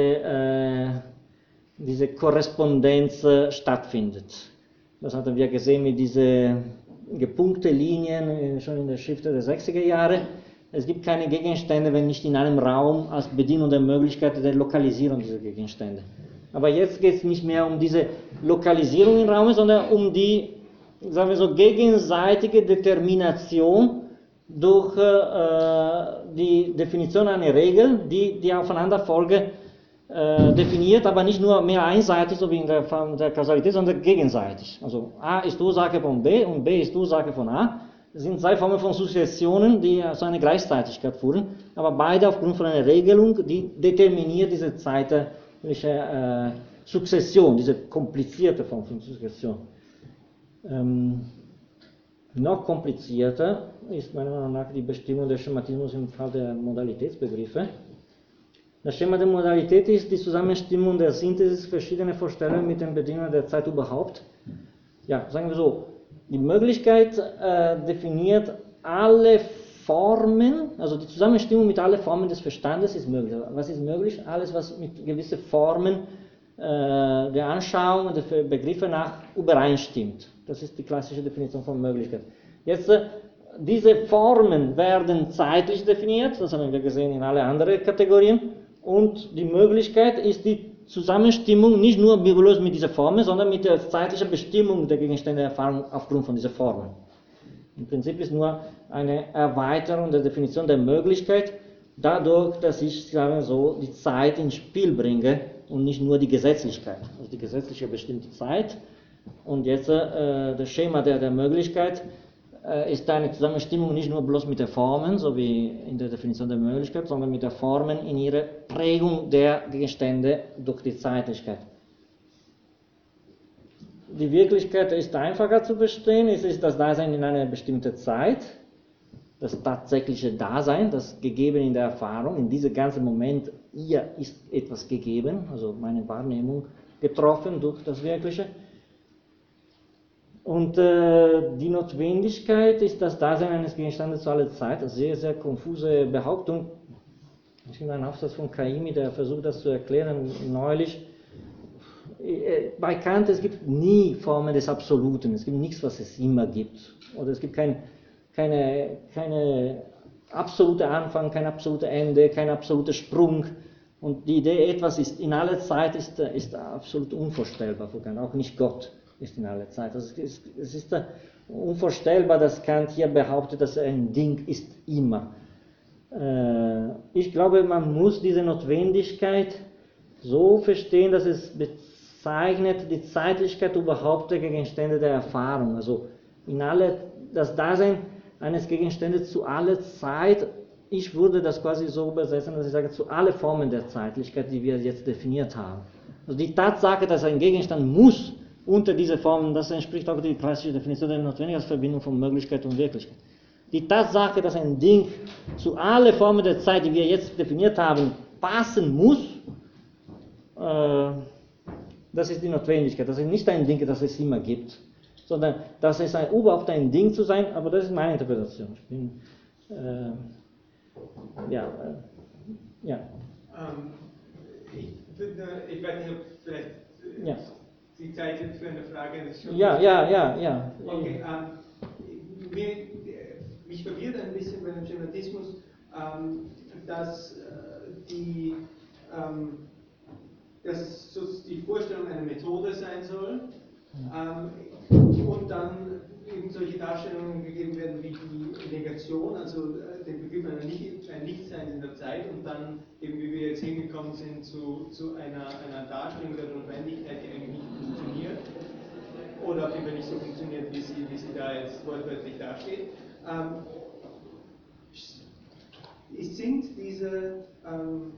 diese Korrespondenz äh, stattfindet. Das hatten wir gesehen mit diesen gepunkte Linien äh, schon in der Schrift der 60er Jahre. Es gibt keine Gegenstände, wenn nicht in einem Raum als Bedienung der Möglichkeit der Lokalisierung dieser Gegenstände. Aber jetzt geht es nicht mehr um diese Lokalisierung im Raum, sondern um die, sagen wir so, gegenseitige Determination durch äh, die Definition einer Regel, die die Aufeinanderfolge äh, definiert, aber nicht nur mehr einseitig, so wie in der Form der Kausalität, sondern gegenseitig. Also A ist Ursache von B und B ist Ursache von A. Das sind zwei Formen von Sukzessionen, die zu einer Gleichzeitigkeit führen, aber beide aufgrund von einer Regelung, die determiniert diese zeitliche äh, Sukzession, diese komplizierte Form von Sukzession. Ähm, noch komplizierter ist meiner Meinung nach die Bestimmung des Schematismus im Fall der Modalitätsbegriffe. Das Schema der Modalität ist die Zusammenstimmung der Synthesis verschiedener Vorstellungen mit den Bedingungen der Zeit überhaupt. Ja, sagen wir so, die Möglichkeit äh, definiert alle Formen, also die Zusammenstimmung mit allen Formen des Verstandes ist möglich. Was ist möglich? Alles, was mit gewissen Formen äh, der Anschauung und der Begriffe nach übereinstimmt. Das ist die klassische Definition von Möglichkeit. Jetzt, äh, diese Formen werden zeitlich definiert, das haben wir gesehen in alle anderen Kategorien. Und die Möglichkeit ist die Zusammenstimmung nicht nur bloß mit dieser Formel, sondern mit der zeitlichen Bestimmung der Gegenstände der Erfahrung aufgrund von dieser Formel. Im Prinzip ist nur eine Erweiterung der Definition der Möglichkeit, dadurch, dass ich sagen so, die Zeit ins Spiel bringe und nicht nur die Gesetzlichkeit. Also die gesetzliche bestimmte Zeit und jetzt äh, das Schema der, der Möglichkeit ist eine Zusammenstimmung nicht nur bloß mit den Formen, so wie in der Definition der Möglichkeit, sondern mit den Formen in ihrer Prägung der Gegenstände durch die Zeitlichkeit. Die Wirklichkeit ist einfacher zu verstehen, es ist das Dasein in einer bestimmten Zeit, das tatsächliche Dasein, das gegeben in der Erfahrung, in diesem ganzen Moment, ihr ist etwas gegeben, also meine Wahrnehmung getroffen durch das Wirkliche. Und äh, die Notwendigkeit ist das Dasein eines Gegenstandes zu aller Zeit. Eine sehr, sehr konfuse Behauptung. Ich finde einen Aufsatz von Kaimi, der versucht das zu erklären, neulich. Äh, bei Kant, es gibt nie Formen des Absoluten. Es gibt nichts, was es immer gibt. Oder es gibt kein, keine, keine absolute Anfang, kein absolutes Ende, kein absoluter Sprung. Und die Idee, etwas ist in aller Zeit, ist, ist absolut unvorstellbar für Kant, auch nicht Gott. Ist in aller Zeit. Also es, es ist unvorstellbar, dass Kant hier behauptet, dass ein Ding ist immer. Äh, ich glaube, man muss diese Notwendigkeit so verstehen, dass es bezeichnet die Zeitlichkeit überhaupt der Gegenstände der Erfahrung. Also in alle, das Dasein eines Gegenstandes zu aller Zeit, ich würde das quasi so übersetzen, dass ich sage, zu alle Formen der Zeitlichkeit, die wir jetzt definiert haben. Also die Tatsache, dass ein Gegenstand muss unter diese Formen, das entspricht auch der klassischen Definition der Notwendigkeitsverbindung von Möglichkeit und Wirklichkeit. Die Tatsache, dass ein Ding zu allen Formen der Zeit, die wir jetzt definiert haben, passen muss, äh, das ist die Notwendigkeit. Das ist nicht ein Ding, das es immer gibt, sondern das ist ein, überhaupt ein Ding zu sein, aber das ist meine Interpretation. Ich bin, äh, ja, äh, ja. Ähm, ich, ich, weiß nicht, ob vielleicht ja. Die Zeit für eine Frage ist schon. Ja, ja, ja, ja. Okay, ähm, mir, mich verwirrt ein bisschen bei dem Schematismus, ähm, dass äh, die ähm, dass die Vorstellung eine Methode sein soll ähm, und dann eben solche Darstellungen gegeben werden wie die Negation, also äh, den Begriff einer Nicht ein Nichtsein in der Zeit und dann eben wie wir jetzt hingekommen sind zu, zu einer, einer Darstellung der Notwendigkeit, die eigentlich nicht funktioniert oder auf jeden Fall nicht so funktioniert, wie sie, wie sie da jetzt wortwörtlich dasteht. Ähm, sind diese ähm,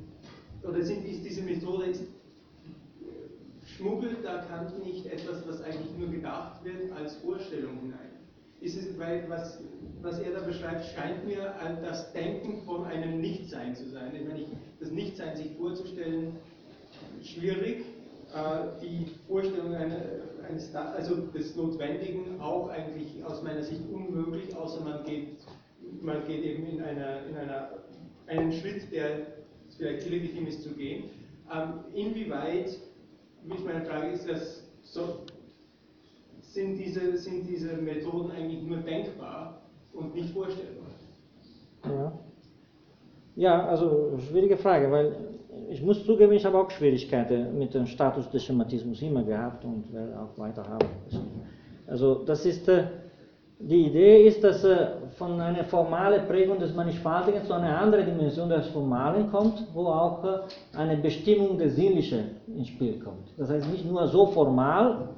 oder sind, ist diese Methode schmuggelt da Kant nicht etwas, was eigentlich nur gedacht wird, als Vorstellung hinein? Ist es, weil was, was er da beschreibt, scheint mir das Denken von einem Nichtsein zu sein. Wenn ich das Nichtsein sich vorzustellen, schwierig, äh, die Vorstellung eines, also des Notwendigen auch eigentlich aus meiner Sicht unmöglich, außer man geht, man geht eben in, einer, in einer, einen Schritt, der vielleicht illegitim ist zu gehen. Ähm, inwieweit mich meine Frage ist, das so, sind, diese, sind diese Methoden eigentlich nur denkbar und nicht vorstellbar? Ja. Ja, also schwierige Frage, weil ich muss zugeben, ich habe auch Schwierigkeiten mit dem Status des Schematismus immer gehabt und werde auch weiter haben. Also das ist äh, die Idee ist, dass äh, von einer formalen Prägung des Mannigfaltigen zu einer anderen Dimension des Formalen kommt, wo auch äh, eine Bestimmung des Sinnlichen ins Spiel kommt. Das heißt nicht nur so formal,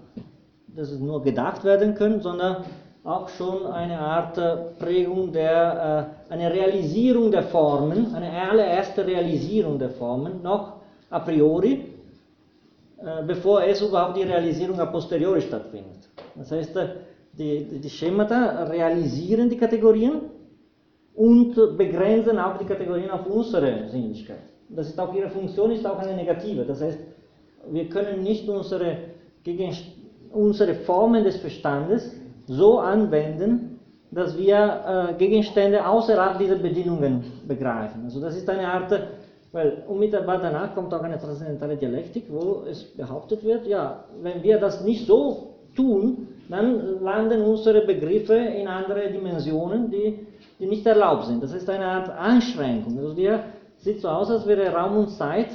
dass es nur gedacht werden kann, sondern auch schon eine Art äh, Prägung der, eine Realisierung der Formen, eine allererste Realisierung der Formen, noch a priori, bevor es überhaupt die Realisierung a posteriori stattfindet. Das heißt, die, die Schemata realisieren die Kategorien und begrenzen auch die Kategorien auf unsere Sinnlichkeit. Das ist auch ihre Funktion, ist auch eine negative. Das heißt, wir können nicht unsere, unsere Formen des Verstandes so anwenden, dass wir äh, Gegenstände außerhalb dieser Bedingungen begreifen. Also das ist eine Art, weil unmittelbar danach kommt auch eine transzendentale Dialektik, wo es behauptet wird, ja, wenn wir das nicht so tun, dann landen unsere Begriffe in andere Dimensionen, die, die nicht erlaubt sind. Das ist eine Art Einschränkung. Also der sieht so aus, als wäre Raum und Zeit,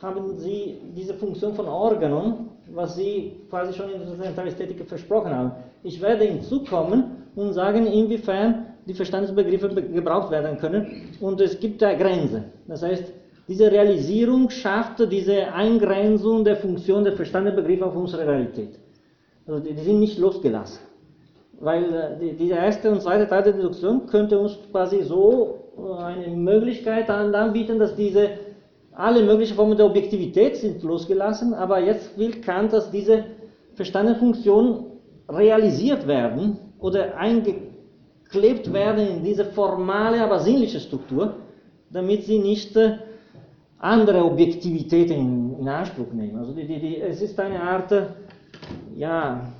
haben sie diese Funktion von Organon, was sie quasi schon in der Transzendentästhetik versprochen haben. Ich werde hinzukommen und sagen, inwiefern die Verstandesbegriffe gebraucht werden können und es gibt da Grenze. Das heißt, diese Realisierung schafft diese Eingrenzung der Funktion der Verstandesbegriffe auf unsere Realität. Also die, sind nicht losgelassen. Weil äh, die, die erste und zweite Teil der Deduktion könnte uns quasi so äh, eine Möglichkeit anbieten, dass diese alle möglichen Formen der Objektivität sind losgelassen, aber jetzt will Kant, dass diese Verstandenfunktionen realisiert werden oder eingeklebt werden in diese formale, aber sinnliche Struktur, damit sie nicht äh, andere Objektivitäten in, in, Anspruch nehmen. Also die, die, es ist eine Art ja,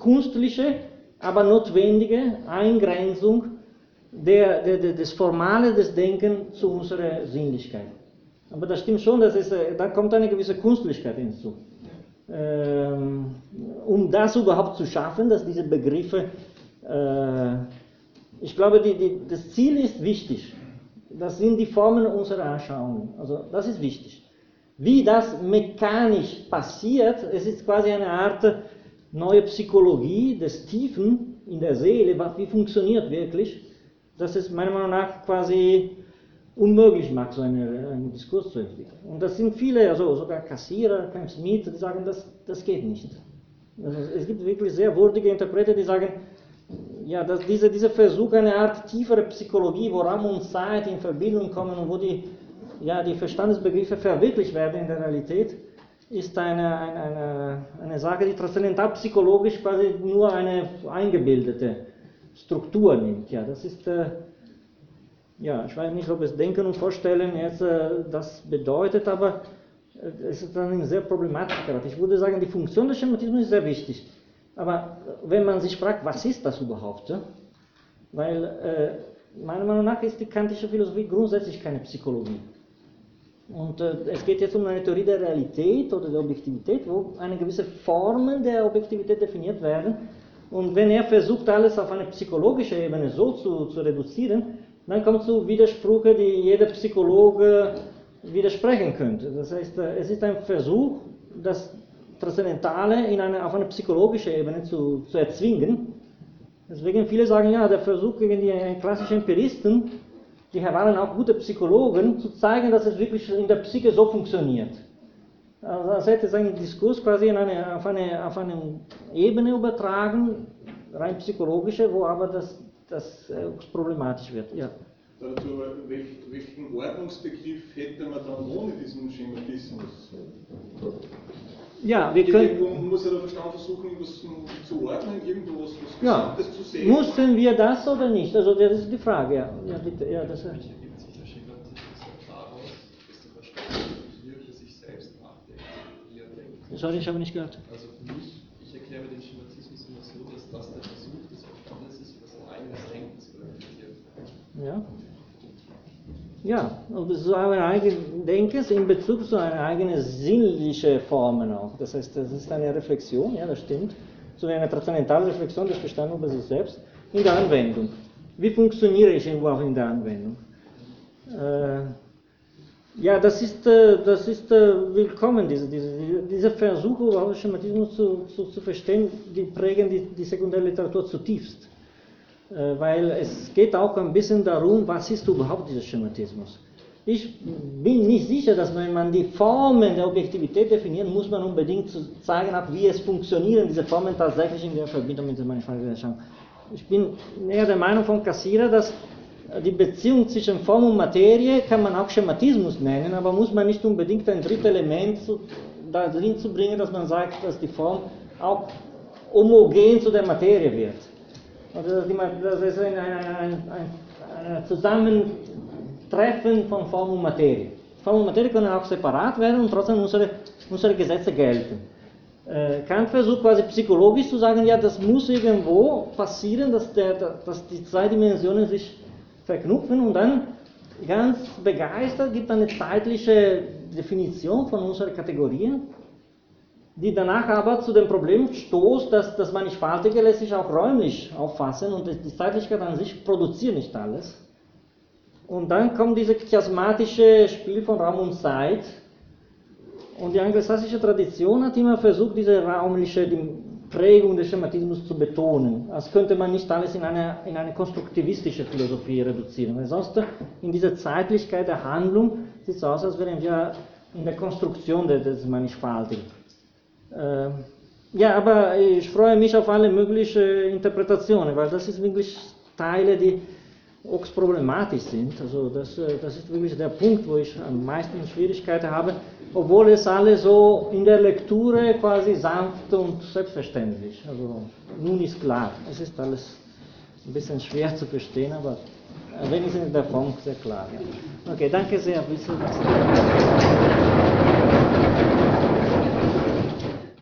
kunstliche, aber notwendige Eingrenzung der, der, des Formale des Denkens zu unserer Sinnlichkeit. Aber das stimmt schon, dass es, äh, da kommt eine gewisse Kunstlichkeit hinzu. Ähm, um das überhaupt zu schaffen, dass diese Begriffe, äh, ich glaube, die, die, das Ziel ist wichtig. Das sind die Formen unserer Anschauungen. Also das ist wichtig. Wie das mechanisch passiert, es ist quasi eine Art neue Psychologie des Tiefen in der Seele, wie funktioniert wirklich, dass es meiner Meinung nach quasi unmöglich macht, so eine, einen Diskurs zu entwickeln. Und das sind viele, also sogar Kassierer, Cam Smith, die sagen, das, das geht nicht. Also es gibt wirklich sehr würdige Interpreter, die sagen, ja, dass diese, dieser Versuch, eine Art tiefere Psychologie, wo Raum und Zeit in Verbindung kommen und wo die, ja, die Verstandesbegriffe verwirklicht werden in der Realität, ist eine, eine, eine, eine Sache, die transzendental psychologisch quasi nur eine eingebildete Struktur nimmt. Ja, das ist, äh, ja, ich weiß nicht, ob es Denken und Vorstellen jetzt äh, das bedeutet, aber äh, es ist dann sehr problematisch. Ich würde sagen, die Funktion des Schematismus ist sehr wichtig. Aber wenn man sich fragt, was ist das überhaupt? Weil äh, meiner Meinung nach ist die kantische Philosophie grundsätzlich keine Psychologie. Und äh, es geht jetzt um eine Theorie der Realität oder der Objektivität, wo eine gewisse Formen der Objektivität definiert werden. Und wenn er versucht, alles auf eine psychologische Ebene so zu, zu reduzieren, dann kommt zu Widersprüche, die jeder Psychologe widersprechen könnte. Das heißt, äh, es ist ein Versuch, das Transzendentale in eine, auf eine psychologische Ebene zu, zu erzwingen. Deswegen viele sagen, ja, der Versuch gegen die klassischen Empiristen die waren auch gute Psychologen, zu zeigen, dass es wirklich in der Psyche so funktioniert. Also als hätte es einen Diskurs quasi eine, auf, eine, auf eine Ebene übertragen, rein psychologische, wo aber das, das äh, problematisch wird. Ja. Dazu, welchen Ordnungsbegriff hätte man dann ohne diesen Schematismus? Ja, wir können. Man muss ja der Verstand versuchen, irgendwas zu ordnen, irgendwo was, was ja. zu sehen. Mussten wir das oder nicht? Also, das ist die Frage, ja. Ja, bitte, ja, das heißt. Sorry, ich habe nicht gehört. Also für mich, ich erkläre den Schematismus immer so, dass das der Versuch des Verstandes ist, das eigenes Denken zu reflektieren. Ja. Ja, und so ein eigenes Denken in Bezug zu einer eigenen sinnlichen Formen auch. Das heißt, das ist eine Reflexion, ja, das stimmt, so eine transzendentale Reflexion des Verstandes über sich selbst in der Anwendung. Wie funktioniere ich irgendwo auch in der Anwendung? Äh, ja, das ist, äh, das ist äh, willkommen, diese, diese, diese Versuche, überhaupt Schematismus zu, zu, zu verstehen, die prägen die, die Sekundärliteratur zutiefst. Äh, weil es geht auch ein bisschen darum, was ist überhaupt dieser Schematismus. Ich bin nicht sicher, dass wenn man die Formen der Objektivität definieren, muss man unbedingt zeigen, wie es funktionieren, diese Formen tatsächlich in der Verbindung mit der Mannigfaltigkeit. Ich bin eher der Meinung von Cassira, dass die Beziehung zwischen Form und Materie kann man auch Schematismus nennen, aber muss man nicht unbedingt ein drittes Element da drin zu bringen, dass man sagt, dass die Form auch homogen zu der Materie wird. Also das ist ein, ein, ein, ein Zusammentreffen von Form und Materie. Form und Materie können auch separat werden und trotzdem unsere, unsere Gesetze gelten. Äh, Kant versucht quasi psychologisch zu sagen, ja, das muss irgendwo passieren, dass, der, dass die zwei Dimensionen sich verknüpfen und dann ganz begeistert gibt eine zeitliche Definition von unseren Kategorien die danach aber zu dem Problem stoßt, dass das Mannigfaltige lässt sich auch räumlich auffassen und die Zeitlichkeit an sich produziert nicht alles. Und dann kommt dieses chiasmatische Spiel von Raum und Zeit. Und die anglosassische Tradition hat immer versucht, diese raumliche Prägung des Schematismus zu betonen. Als könnte man nicht alles in eine, in eine konstruktivistische Philosophie reduzieren. Weil sonst in dieser Zeitlichkeit der Handlung sieht es aus, als wären wir in der Konstruktion des Mannigfaltigen. Äh, ja, aber ich freue mich auf alle möglichen Interpretationen, weil das ist wirklich Teile, die auch problematisch sind. Also das, äh, das ist wirklich der Punkt, wo ich am meisten Schwierigkeiten habe, obwohl es alle so in der Lektüre quasi sanft und selbstverständlich. Also nun ist klar, es ist alles ein bisschen schwer zu verstehen, aber wenigstens in der Form sehr klar. Ja. Okay, danke sehr. Bis